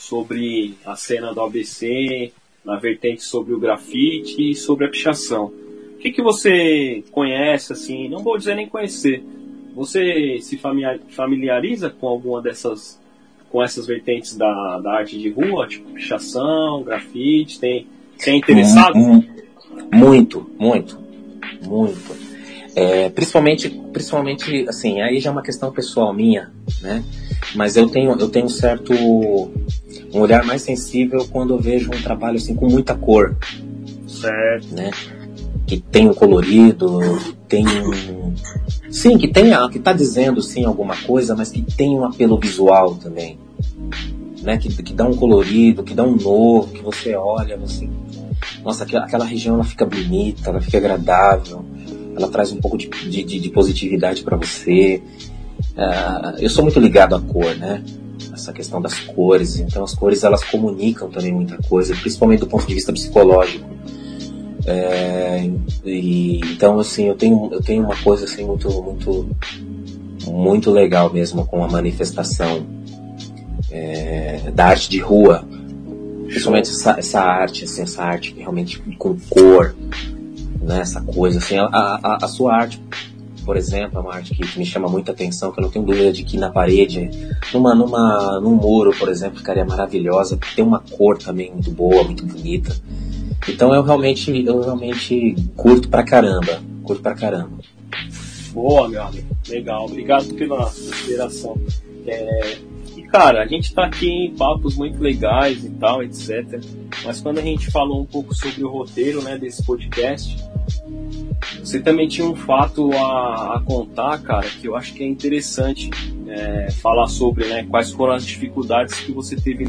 sobre a cena do ABC, na vertente sobre o grafite e sobre a pichação. O que, que você conhece, assim, não vou dizer nem conhecer, você se familiariza com alguma dessas, com essas vertentes da, da arte de rua, tipo pichação, grafite, tem, tem interessado? Muito, muito, muito. É, principalmente, principalmente, assim, aí já é uma questão pessoal minha, né? Mas eu tenho, eu tenho um certo, um olhar mais sensível quando eu vejo um trabalho assim com muita cor. Certo. Né? Que tem um colorido, tem um... Sim, que tem, que tá dizendo sim alguma coisa, mas que tem um apelo visual também. Né? Que, que dá um colorido, que dá um novo, que você olha, você... Nossa, aquela, aquela região ela fica bonita, ela fica agradável, ela traz um pouco de, de, de positividade para você. Uh, eu sou muito ligado à cor, né? essa questão das cores. Então as cores elas comunicam também muita coisa, principalmente do ponto de vista psicológico. É, e, então assim eu tenho eu tenho uma coisa assim muito muito muito legal mesmo com a manifestação é, da arte de rua, principalmente essa, essa arte, assim, essa arte realmente com cor, né, essa coisa, assim, a, a, a sua arte por exemplo, é uma arte que, que, me chama muita atenção, que eu não tenho dúvida de que na parede, numa, numa, num muro, por exemplo, ficaria maravilhosa, tem uma cor também muito boa, muito bonita. Então eu realmente, eu realmente curto pra caramba, curto pra caramba. Boa, meu amigo. Legal. Obrigado pela consideração. É, e cara, a gente tá aqui em papos muito legais e tal, etc. Mas quando a gente falou um pouco sobre o roteiro, né, desse podcast, você também tinha um fato a, a contar, cara, que eu acho que é interessante é, falar sobre, né, quais foram as dificuldades que você teve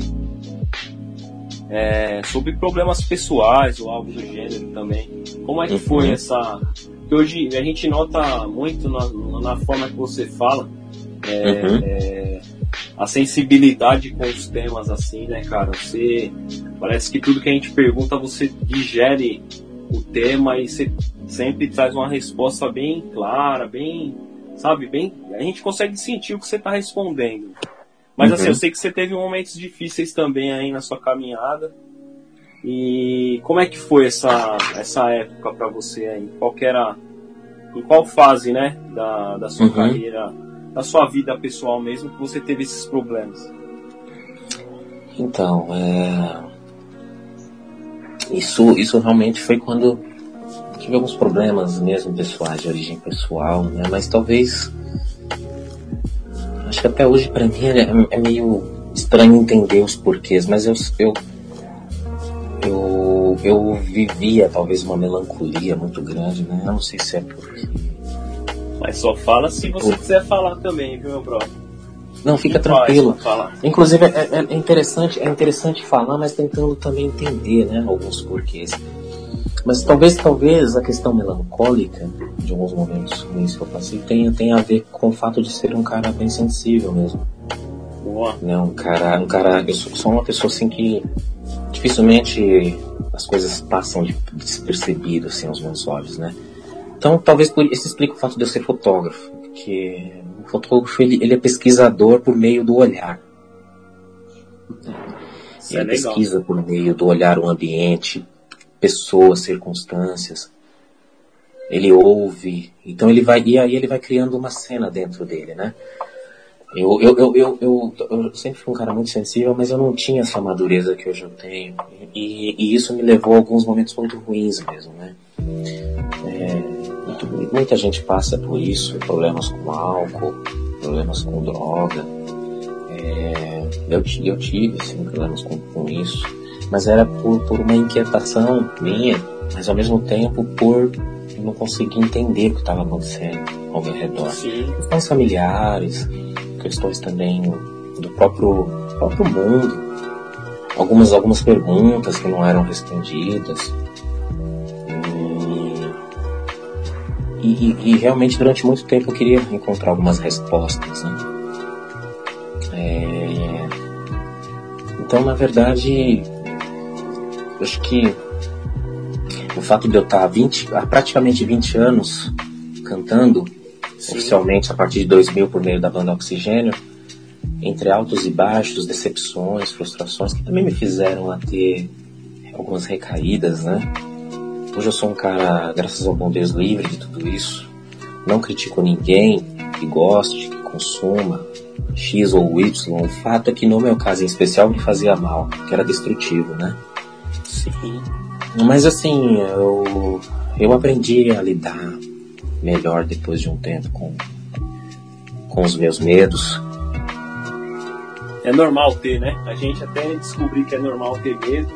é, sobre problemas pessoais ou algo do gênero também. Como é que foi uhum. essa que hoje a gente nota muito na, na forma que você fala é, uhum. é, a sensibilidade com os temas assim, né, cara? Você parece que tudo que a gente pergunta você digere o tema e você sempre traz uma resposta bem clara, bem, sabe, bem, a gente consegue sentir o que você está respondendo. Mas uhum. assim, eu sei que você teve momentos difíceis também aí na sua caminhada. E como é que foi essa, essa época para você aí? Qual era, em qual fase, né, da, da sua uhum. carreira, da sua vida pessoal mesmo, que você teve esses problemas? Então, é... isso, isso realmente foi quando tive alguns problemas mesmo pessoais, de origem pessoal, né, mas talvez, acho que até hoje para mim é, é meio estranho entender os porquês, mas eu, eu eu, eu vivia talvez uma melancolia muito grande, né? Eu não sei se é porque. Mas só fala se você quiser falar também, viu, meu brother? Não, fica tranquilo. Inclusive é, é, é, interessante, é interessante falar, mas tentando também entender, né, alguns porquês. Mas talvez, talvez a questão melancólica de alguns momentos ruins que eu passei tenha, tenha a ver com o fato de ser um cara bem sensível mesmo. Boa. Né, um cara, um cara, eu sou, sou uma pessoa assim que dificilmente as coisas passam despercebido assim aos meus olhos, né? Então, talvez por isso explique o fato de eu ser fotógrafo, porque o fotógrafo ele, ele é pesquisador por meio do olhar. Isso ele é pesquisa por meio do olhar o ambiente, pessoas, circunstâncias. Ele ouve, então ele vai e aí ele vai criando uma cena dentro dele, né? Eu, eu, eu, eu, eu, eu, sempre fui um cara muito sensível, mas eu não tinha essa madureza que hoje eu tenho. E, e isso me levou a alguns momentos muito ruins mesmo, né? É, muita gente passa por isso, problemas com álcool, problemas com droga. É, eu, eu tive, sim, problemas com, com isso. Mas era por, por uma inquietação minha, mas ao mesmo tempo por não conseguir entender o que estava acontecendo ao meu redor. Sim. Questões familiares, questões também do próprio, próprio mundo, algumas, algumas perguntas que não eram respondidas. E, e, e realmente durante muito tempo eu queria encontrar algumas respostas. Né? É... Então, na verdade, acho que o fato de eu estar há, 20, há praticamente 20 anos cantando Sim. oficialmente a partir de 2000 por meio da banda Oxigênio, entre altos e baixos, decepções, frustrações que também me fizeram a ter algumas recaídas, né? Hoje eu sou um cara, graças ao bom Deus, livre de tudo isso. Não critico ninguém que goste, que consuma X ou Y. O fato é que no meu caso em especial me fazia mal, que era destrutivo, né? Sim. Mas assim, eu, eu aprendi a lidar melhor depois de um tempo com, com os meus medos. É normal ter, né? A gente até descobrir que é normal ter medo.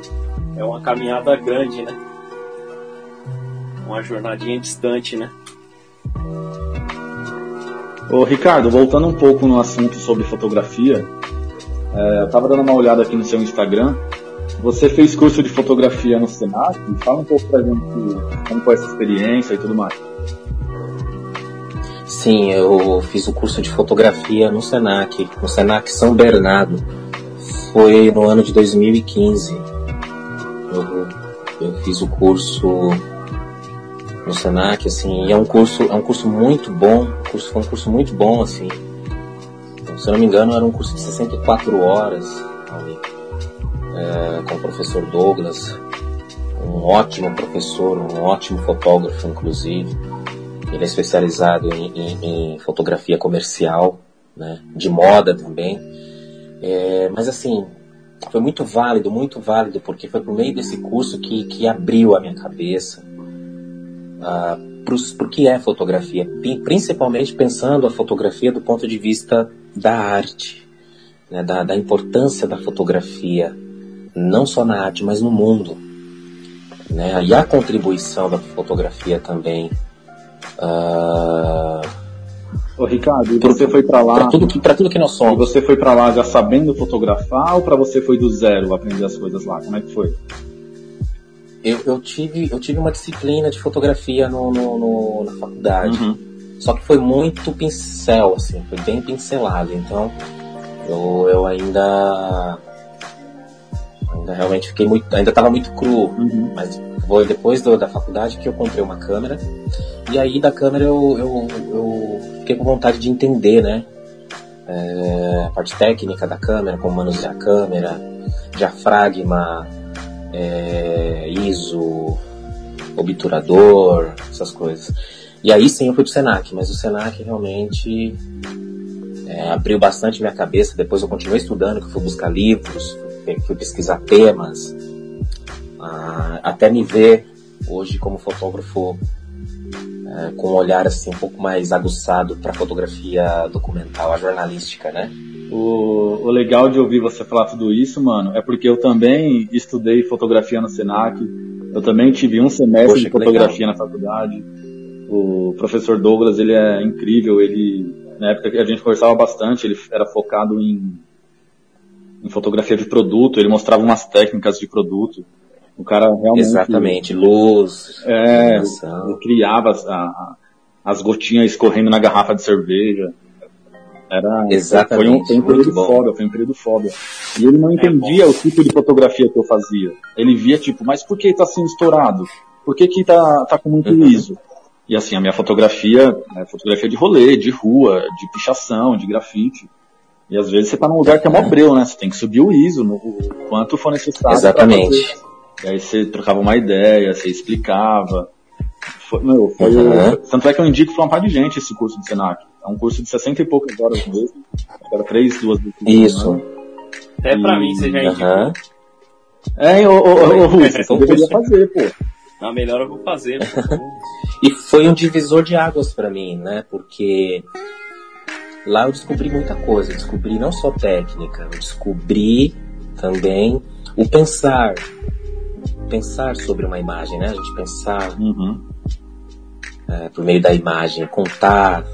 É uma caminhada grande, né? Uma jornadinha distante, né? Ô Ricardo, voltando um pouco no assunto sobre fotografia, é, eu tava dando uma olhada aqui no seu Instagram. Você fez curso de fotografia no Senac? Fala um pouco pra gente como foi essa experiência e tudo mais. Sim, eu fiz o curso de fotografia no Senac, no Senac São Bernardo. Foi no ano de 2015. Eu, eu fiz o curso no Senac, assim, e é um curso, é um curso muito bom, curso, foi um curso muito bom, assim. Se eu não me engano, era um curso de 64 horas é, com o professor Douglas, um ótimo professor, um ótimo fotógrafo, inclusive. Ele é especializado em, em, em fotografia comercial, né, de moda também. É, mas assim, foi muito válido, muito válido, porque foi por meio desse curso que, que abriu a minha cabeça uh, para o que é fotografia, principalmente pensando a fotografia do ponto de vista da arte, né, da, da importância da fotografia, não só na arte, mas no mundo. Né, e a contribuição da fotografia também. Uh, Ô, Ricardo, você foi para lá. Para tudo, que, tudo que nós somos. você foi para lá já sabendo fotografar ou para você foi do zero aprender as coisas lá? Como é que foi? Eu, eu tive, eu tive uma disciplina de fotografia no, no, no na faculdade. Uhum. Só que foi muito pincel, assim, foi bem pincelado. Então, eu, eu ainda. Ainda realmente fiquei muito. Ainda estava muito cru. Uhum. Mas foi depois do, da faculdade que eu comprei uma câmera. E aí da câmera eu, eu, eu fiquei com vontade de entender, né? É, a parte técnica da câmera, como manusear a câmera, diafragma, é, ISO, obturador, essas coisas. E aí sim eu fui pro Senac, mas o Senac realmente é, abriu bastante minha cabeça. Depois eu continuei estudando, que fui buscar livros, fui, pesquisar temas, ah, até me ver hoje como fotógrafo é, com um olhar assim um pouco mais aguçado para fotografia documental, a jornalística, né? O, o, legal de ouvir você falar tudo isso, mano, é porque eu também estudei fotografia no Senac, eu também tive um semestre Poxa, de fotografia na faculdade. O professor Douglas, ele é incrível, ele na época que a gente conversava bastante, ele era focado em, em fotografia de produto, ele mostrava umas técnicas de produto. O cara realmente. Exatamente, luz. É, criava as, a, as gotinhas escorrendo na garrafa de cerveja. Era, Exatamente. Foi um, foi um período foda, foi um período foda. E ele não entendia é o tipo de fotografia que eu fazia. Ele via tipo, mas por que tá assim estourado? Por que que tá, tá com muito uhum. liso? E assim, a minha fotografia é fotografia de rolê, de rua, de pichação, de grafite. E às vezes você tá num lugar que é mó breu, né? Você tem que subir o ISO, no, o quanto for necessário. Exatamente. E aí você trocava uma ideia, você explicava. Foi, meu, foi, uhum. Tanto é que eu indico para uma par de gente esse curso de Senac. É um curso de 60 e poucas horas mesmo. Cada três, duas vezes. Isso. Até pra mim você já indicou. Uhum. É, ô, ô, ô, Russo, você deveria fazer, pô. Na melhor eu vou fazer. e foi um divisor de águas para mim, né? Porque lá eu descobri muita coisa. Eu descobri não só técnica, eu descobri também o pensar, pensar sobre uma imagem, né? A gente pensar uhum. é, por meio da imagem, contar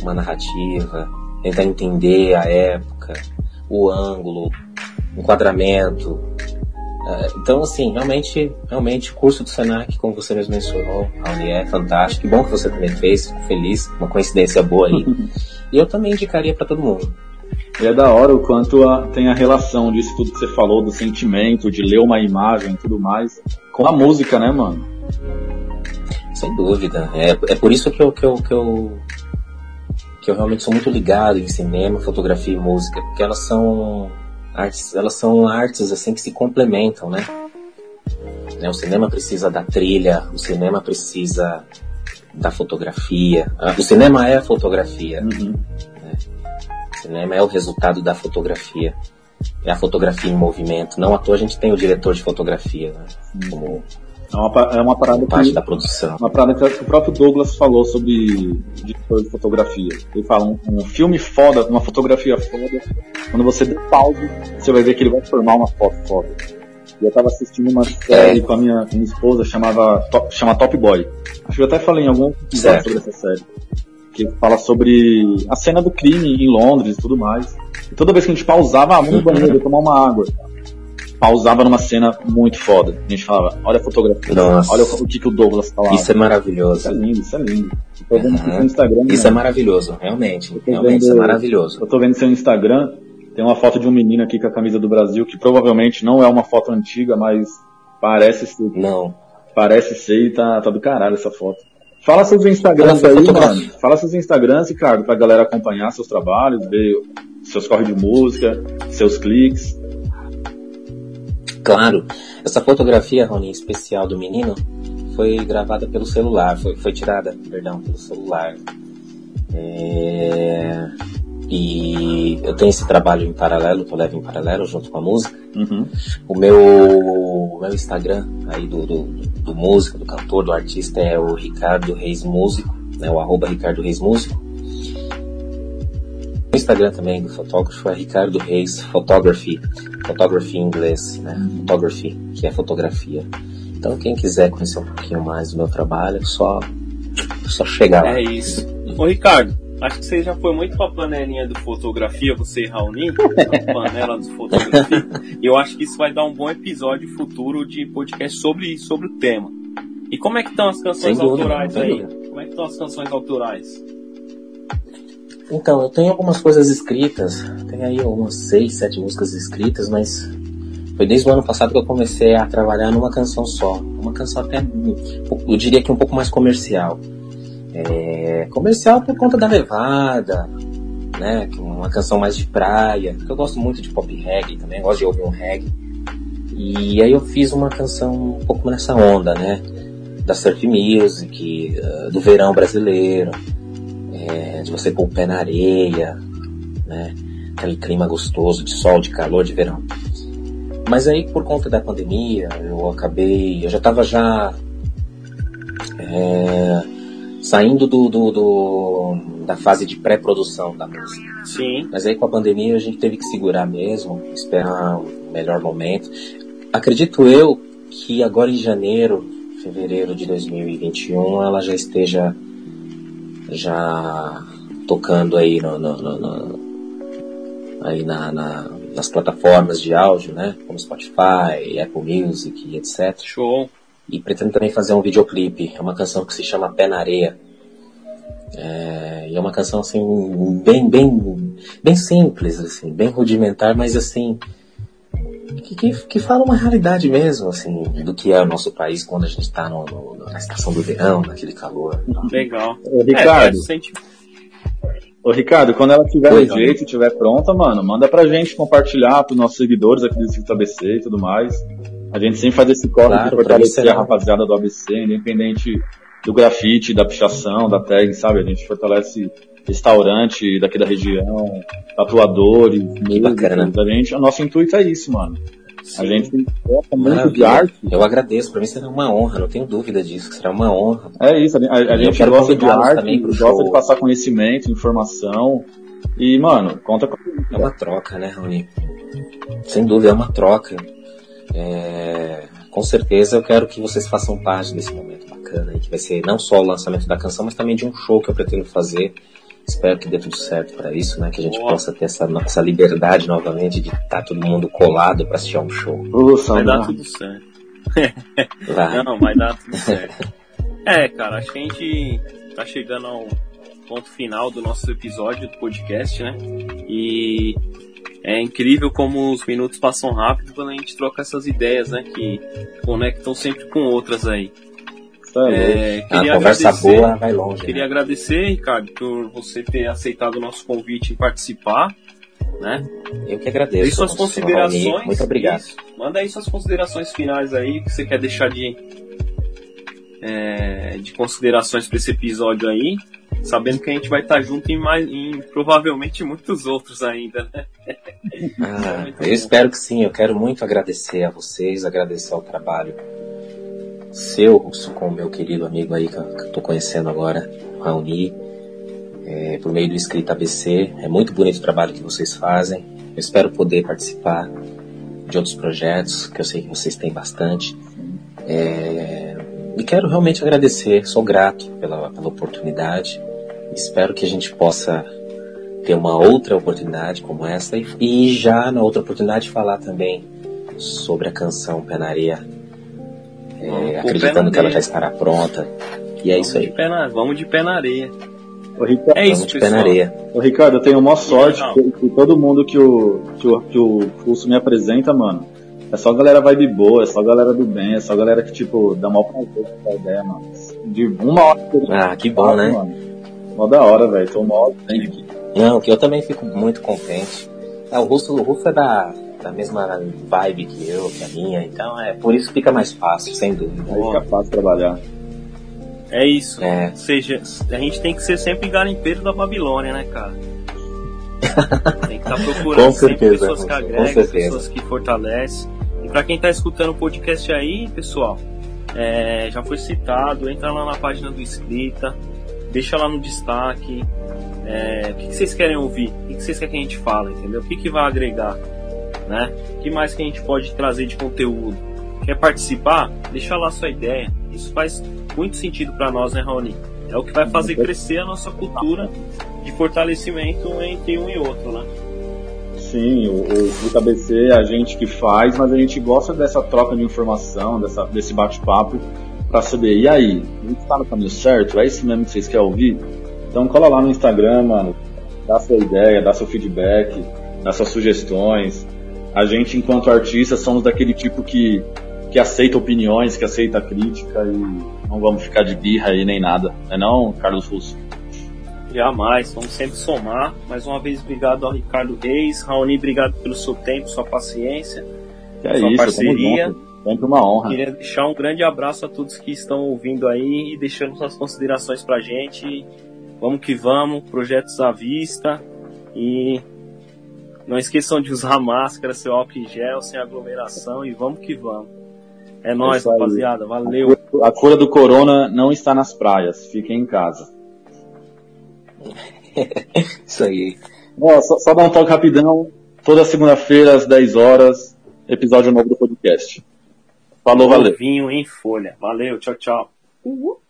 uma narrativa, tentar entender a época, o ângulo, o enquadramento. É, então, assim, realmente, realmente, o curso do Senac, como você mesmo mencionou, a Uni é fantástico. Que bom que você também fez, fico feliz, uma coincidência boa aí. e eu também indicaria para todo mundo. E é da hora o quanto a, tem a relação disso tudo que você falou, do sentimento, de ler uma imagem e tudo mais, com a música, né, mano? Sem dúvida. É, é por isso que eu, que, eu, que, eu, que eu realmente sou muito ligado em cinema, fotografia e música, porque elas são artes, elas são artes assim que se complementam, né? né? O cinema precisa da trilha, o cinema precisa da fotografia. Ah, o cinema é a fotografia. Uhum. Cinema é o resultado da fotografia. É a fotografia em movimento. Não à toa a gente tem o diretor de fotografia, né? Como é uma, é uma parada parte que, da produção. Uma parada que o próprio Douglas falou sobre diretor de fotografia. Ele fala um, um, filme foda, uma fotografia foda. Quando você dá pause, você vai ver que ele vai formar uma foto foda. E eu tava assistindo uma série é. com a minha, minha esposa chamava Top, chama Top Boy. Acho que eu até falei em algum episódio sobre essa série que fala sobre a cena do crime em Londres e tudo mais. E toda vez que a gente pausava, ah, vamos no banheiro tomar uma água. Pausava numa cena muito foda. A gente falava, olha a fotografia, Nossa. olha o que, que o Douglas falava. Isso é maravilhoso. Isso é lindo, isso é lindo. Eu tô vendo uhum. seu Instagram. Isso né? é maravilhoso, realmente. Realmente, vendo, isso é maravilhoso. Eu tô vendo seu Instagram, tem uma foto de um menino aqui com a camisa do Brasil, que provavelmente não é uma foto antiga, mas parece ser. Não parece ser e tá, tá do caralho essa foto. Fala seus Instagrams aí, mano. Fala seus Instagrams, Ricardo, pra galera acompanhar seus trabalhos, ver seus corres de música, seus cliques. Claro. Essa fotografia, Rony, especial do menino, foi gravada pelo celular, foi, foi tirada, perdão, pelo celular. É... E eu tenho esse trabalho em paralelo, que eu levo em paralelo junto com a música. Uhum. O meu, meu Instagram aí do, do, do músico, do cantor, do artista é o Ricardo Reis Músico, né? O arroba Ricardo Reis Músico. O Instagram também do fotógrafo é Ricardo Reis Photography, photography em inglês, né? Photography, que é fotografia. Então quem quiser conhecer um pouquinho mais do meu trabalho, é só, só chegar lá. É isso. Ô Ricardo, Acho que você já foi muito pra panelinha do fotografia, você e Raoni, a panela do fotografia. E eu acho que isso vai dar um bom episódio futuro de podcast sobre, sobre o tema. E como é que estão as canções autorais aí? Como é que estão as canções autorais? Então, eu tenho algumas coisas escritas. Tem aí umas seis, sete músicas escritas, mas foi desde o ano passado que eu comecei a trabalhar numa canção só. Uma canção até, eu diria que um pouco mais comercial. É, comercial por conta da levada, né? É uma canção mais de praia. Eu gosto muito de pop reggae também, gosto de ouvir um reggae. E aí eu fiz uma canção um pouco nessa onda, né? Da surf music, uh, do verão brasileiro, é, de você pôr o pé na areia, né? Aquele clima gostoso de sol, de calor, de verão. Mas aí por conta da pandemia, eu acabei, eu já estava já é, saindo do, do, do da fase de pré-produção da música. Sim. Mas aí com a pandemia a gente teve que segurar mesmo, esperar o melhor momento. Acredito eu que agora em janeiro, fevereiro de 2021, ela já esteja já tocando aí no, no, no, no aí na, na, nas plataformas de áudio, né? Como Spotify, Apple Music, etc. Show. E pretendo também fazer um videoclipe. É uma canção que se chama Pé na Areia. É, e é uma canção assim bem bem bem simples assim bem rudimentar mas assim que, que, que, fala uma realidade mesmo assim do que é o nosso país quando a gente está na estação do verão naquele calor. Legal. Ô, Ricardo. É, sente... Ô, Ricardo quando ela tiver no jeito tiver pronta mano manda pra gente compartilhar para os nossos seguidores aqui do Distrito ABC e tudo mais a gente sempre faz esse corte claro, de fortalecer a rapaziada do ABC, independente do grafite, da pichação, da tag, sabe? A gente fortalece restaurante daqui da região, tatuadores, músicos, a gente, o nosso intuito é isso, mano. Sim. A gente gosta muito Maravilha. de arte. Eu agradeço, pra mim será uma honra, não tenho dúvida disso, será uma honra. É isso, a, a, a gente gosta de arte, gosta show. de passar conhecimento, informação. E, mano, conta com É uma troca, né, Rony? Sem dúvida, é uma troca. É, com certeza eu quero que vocês façam parte desse momento bacana, que vai ser não só o lançamento da canção, mas também de um show que eu pretendo fazer. Espero que dê tudo certo para isso, né? Que a gente Boa. possa ter essa nossa liberdade novamente de estar tá todo mundo colado para assistir um show. Ufa, vai dar tudo certo. Vai. Não, vai dar tudo certo. É, cara, acho que a gente tá chegando ao ponto final do nosso episódio do podcast, né? E é incrível como os minutos passam rápido quando a gente troca essas ideias, né? Que conectam sempre com outras aí. É, a conversa boa vai longe. Queria né? agradecer, Ricardo, por você ter aceitado o nosso convite em participar. Né? Eu que agradeço. E suas considerações. Muito obrigado. Isso. Manda aí suas considerações finais aí que você quer deixar de, é, de considerações para esse episódio aí sabendo que a gente vai estar junto em, mais, em provavelmente muitos outros ainda, né? Ah, eu espero que sim. Eu quero muito agradecer a vocês, agradecer ao trabalho seu, com o meu querido amigo aí que eu estou conhecendo agora, Raoni, é, por meio do Escrita ABC. É muito bonito o trabalho que vocês fazem. Eu espero poder participar de outros projetos, que eu sei que vocês têm bastante. É, e quero realmente agradecer, sou grato pela, pela oportunidade. Espero que a gente possa ter uma outra oportunidade como essa e, e já na outra oportunidade falar também sobre a canção Penaria, é, acreditando que ela já estará pronta. E é vamos isso aí. De pé vamos de pé na areia. Ô, Ricardo, é isso, de pé na areia. Ô, Ricardo, eu tenho uma sorte que, que, todo mundo que o, que o, que o Fulso me apresenta, mano, É só galera vibe boa, é só galera do bem, é só galera que, tipo, dá mal prazer com a ideia, mano. De uma hora. Ah, que bom, né? Mano. Mó da hora, velho. Tô mó bem aqui. Não, que eu também fico muito contente. É, o Russo, o Russo é da, da mesma vibe que eu, que a minha, então é por isso fica mais fácil, sem dúvida. Aí fica fácil trabalhar. É isso. É. Ou seja, a gente tem que ser sempre garimpeiro da Babilônia, né, cara? Tem que estar procurando Com sempre pessoas que agregam, pessoas que fortalecem. E pra quem tá escutando o podcast aí, pessoal, é, já foi citado, entra lá na página do Escrita, deixa lá no destaque. é, o que, que vocês querem ouvir? O que, que vocês querem que a gente fale, entendeu? O que, que vai agregar? Né? O que mais que a gente pode trazer de conteúdo? Quer participar? Deixa lá sua ideia. Isso faz muito sentido para nós, né, Raoni? É o que vai fazer crescer a nossa cultura de fortalecimento entre um e outro, né? Sim, o, o ABC é a gente que faz, mas a gente gosta dessa troca de informação, dessa, desse bate-papo, para saber, e aí, a gente tá no caminho certo? É isso mesmo que vocês querem ouvir? Então cola lá no Instagram, mano, dá sua ideia, dá seu feedback, dá suas sugestões. A gente, enquanto artistas, somos daquele tipo que, que aceita opiniões, que aceita crítica e não vamos ficar de birra aí nem nada. Não é não, Carlos Russo? Jamais, vamos sempre somar. Mais uma vez, obrigado ao Ricardo Reis. Raoni, obrigado pelo seu tempo, sua paciência, Que é sua isso, parceria. Sempre uma honra. Queria deixar um grande abraço a todos que estão ouvindo aí e deixando suas considerações pra gente. Vamos que vamos, projetos à vista e não esqueçam de usar máscara, seu álcool em gel, sem aglomeração e vamos que vamos. É nóis, aí. rapaziada. Valeu. A cura do corona não está nas praias, fiquem em casa. Isso aí. Ó, só, só dar um toque rapidão. Toda segunda-feira, às 10 horas, episódio novo do podcast. Falou, valeu. Vinho em folha. Valeu, tchau, tchau. Uhul.